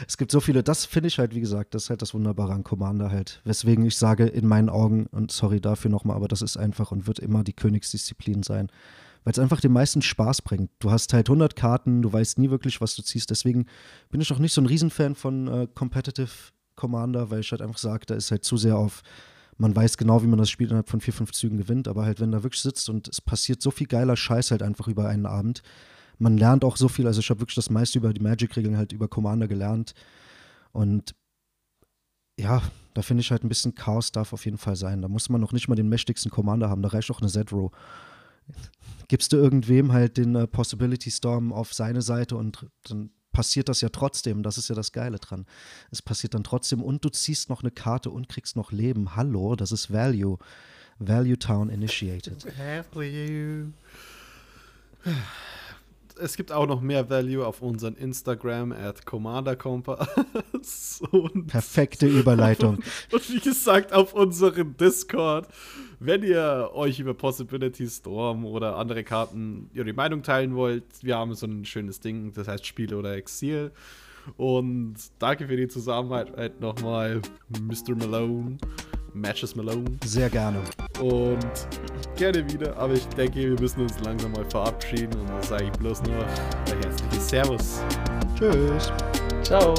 es gibt so viele, das finde ich halt, wie gesagt, das ist halt das Wunderbare an Commander halt. Weswegen ich sage, in meinen Augen, und sorry dafür nochmal, aber das ist einfach und wird immer die Königsdisziplin sein. Weil es einfach den meisten Spaß bringt. Du hast halt 100 Karten, du weißt nie wirklich, was du ziehst. Deswegen bin ich auch nicht so ein Riesenfan von äh, Competitive Commander, weil ich halt einfach sage, da ist halt zu sehr auf, man weiß genau, wie man das Spiel innerhalb von vier, fünf Zügen gewinnt, aber halt, wenn da wirklich sitzt und es passiert so viel geiler Scheiß halt einfach über einen Abend. Man lernt auch so viel, also ich habe wirklich das meiste über die Magic-Regeln halt über Commander gelernt. Und ja, da finde ich halt ein bisschen Chaos darf auf jeden Fall sein. Da muss man noch nicht mal den mächtigsten Commander haben, da reicht auch eine Z-Row. Gibst du irgendwem halt den äh, Possibility Storm auf seine Seite und dann passiert das ja trotzdem. Das ist ja das Geile dran. Es passiert dann trotzdem und du ziehst noch eine Karte und kriegst noch Leben. Hallo, das ist Value. Value Town Initiated. Value. Es gibt auch noch mehr Value auf unseren Instagram at Commander Compass. Und Perfekte Überleitung. Und wie gesagt, auf unserem Discord. Wenn ihr euch über Possibility Storm oder andere Karten ihre Meinung teilen wollt, wir haben so ein schönes Ding, das heißt Spiele oder Exil. Und danke für die Zusammenarbeit nochmal, Mr. Malone, Matches Malone. Sehr gerne. Und gerne wieder, aber ich denke, wir müssen uns langsam mal verabschieden und dann sage ich bloß nur ein herzliches Servus. Tschüss. Ciao.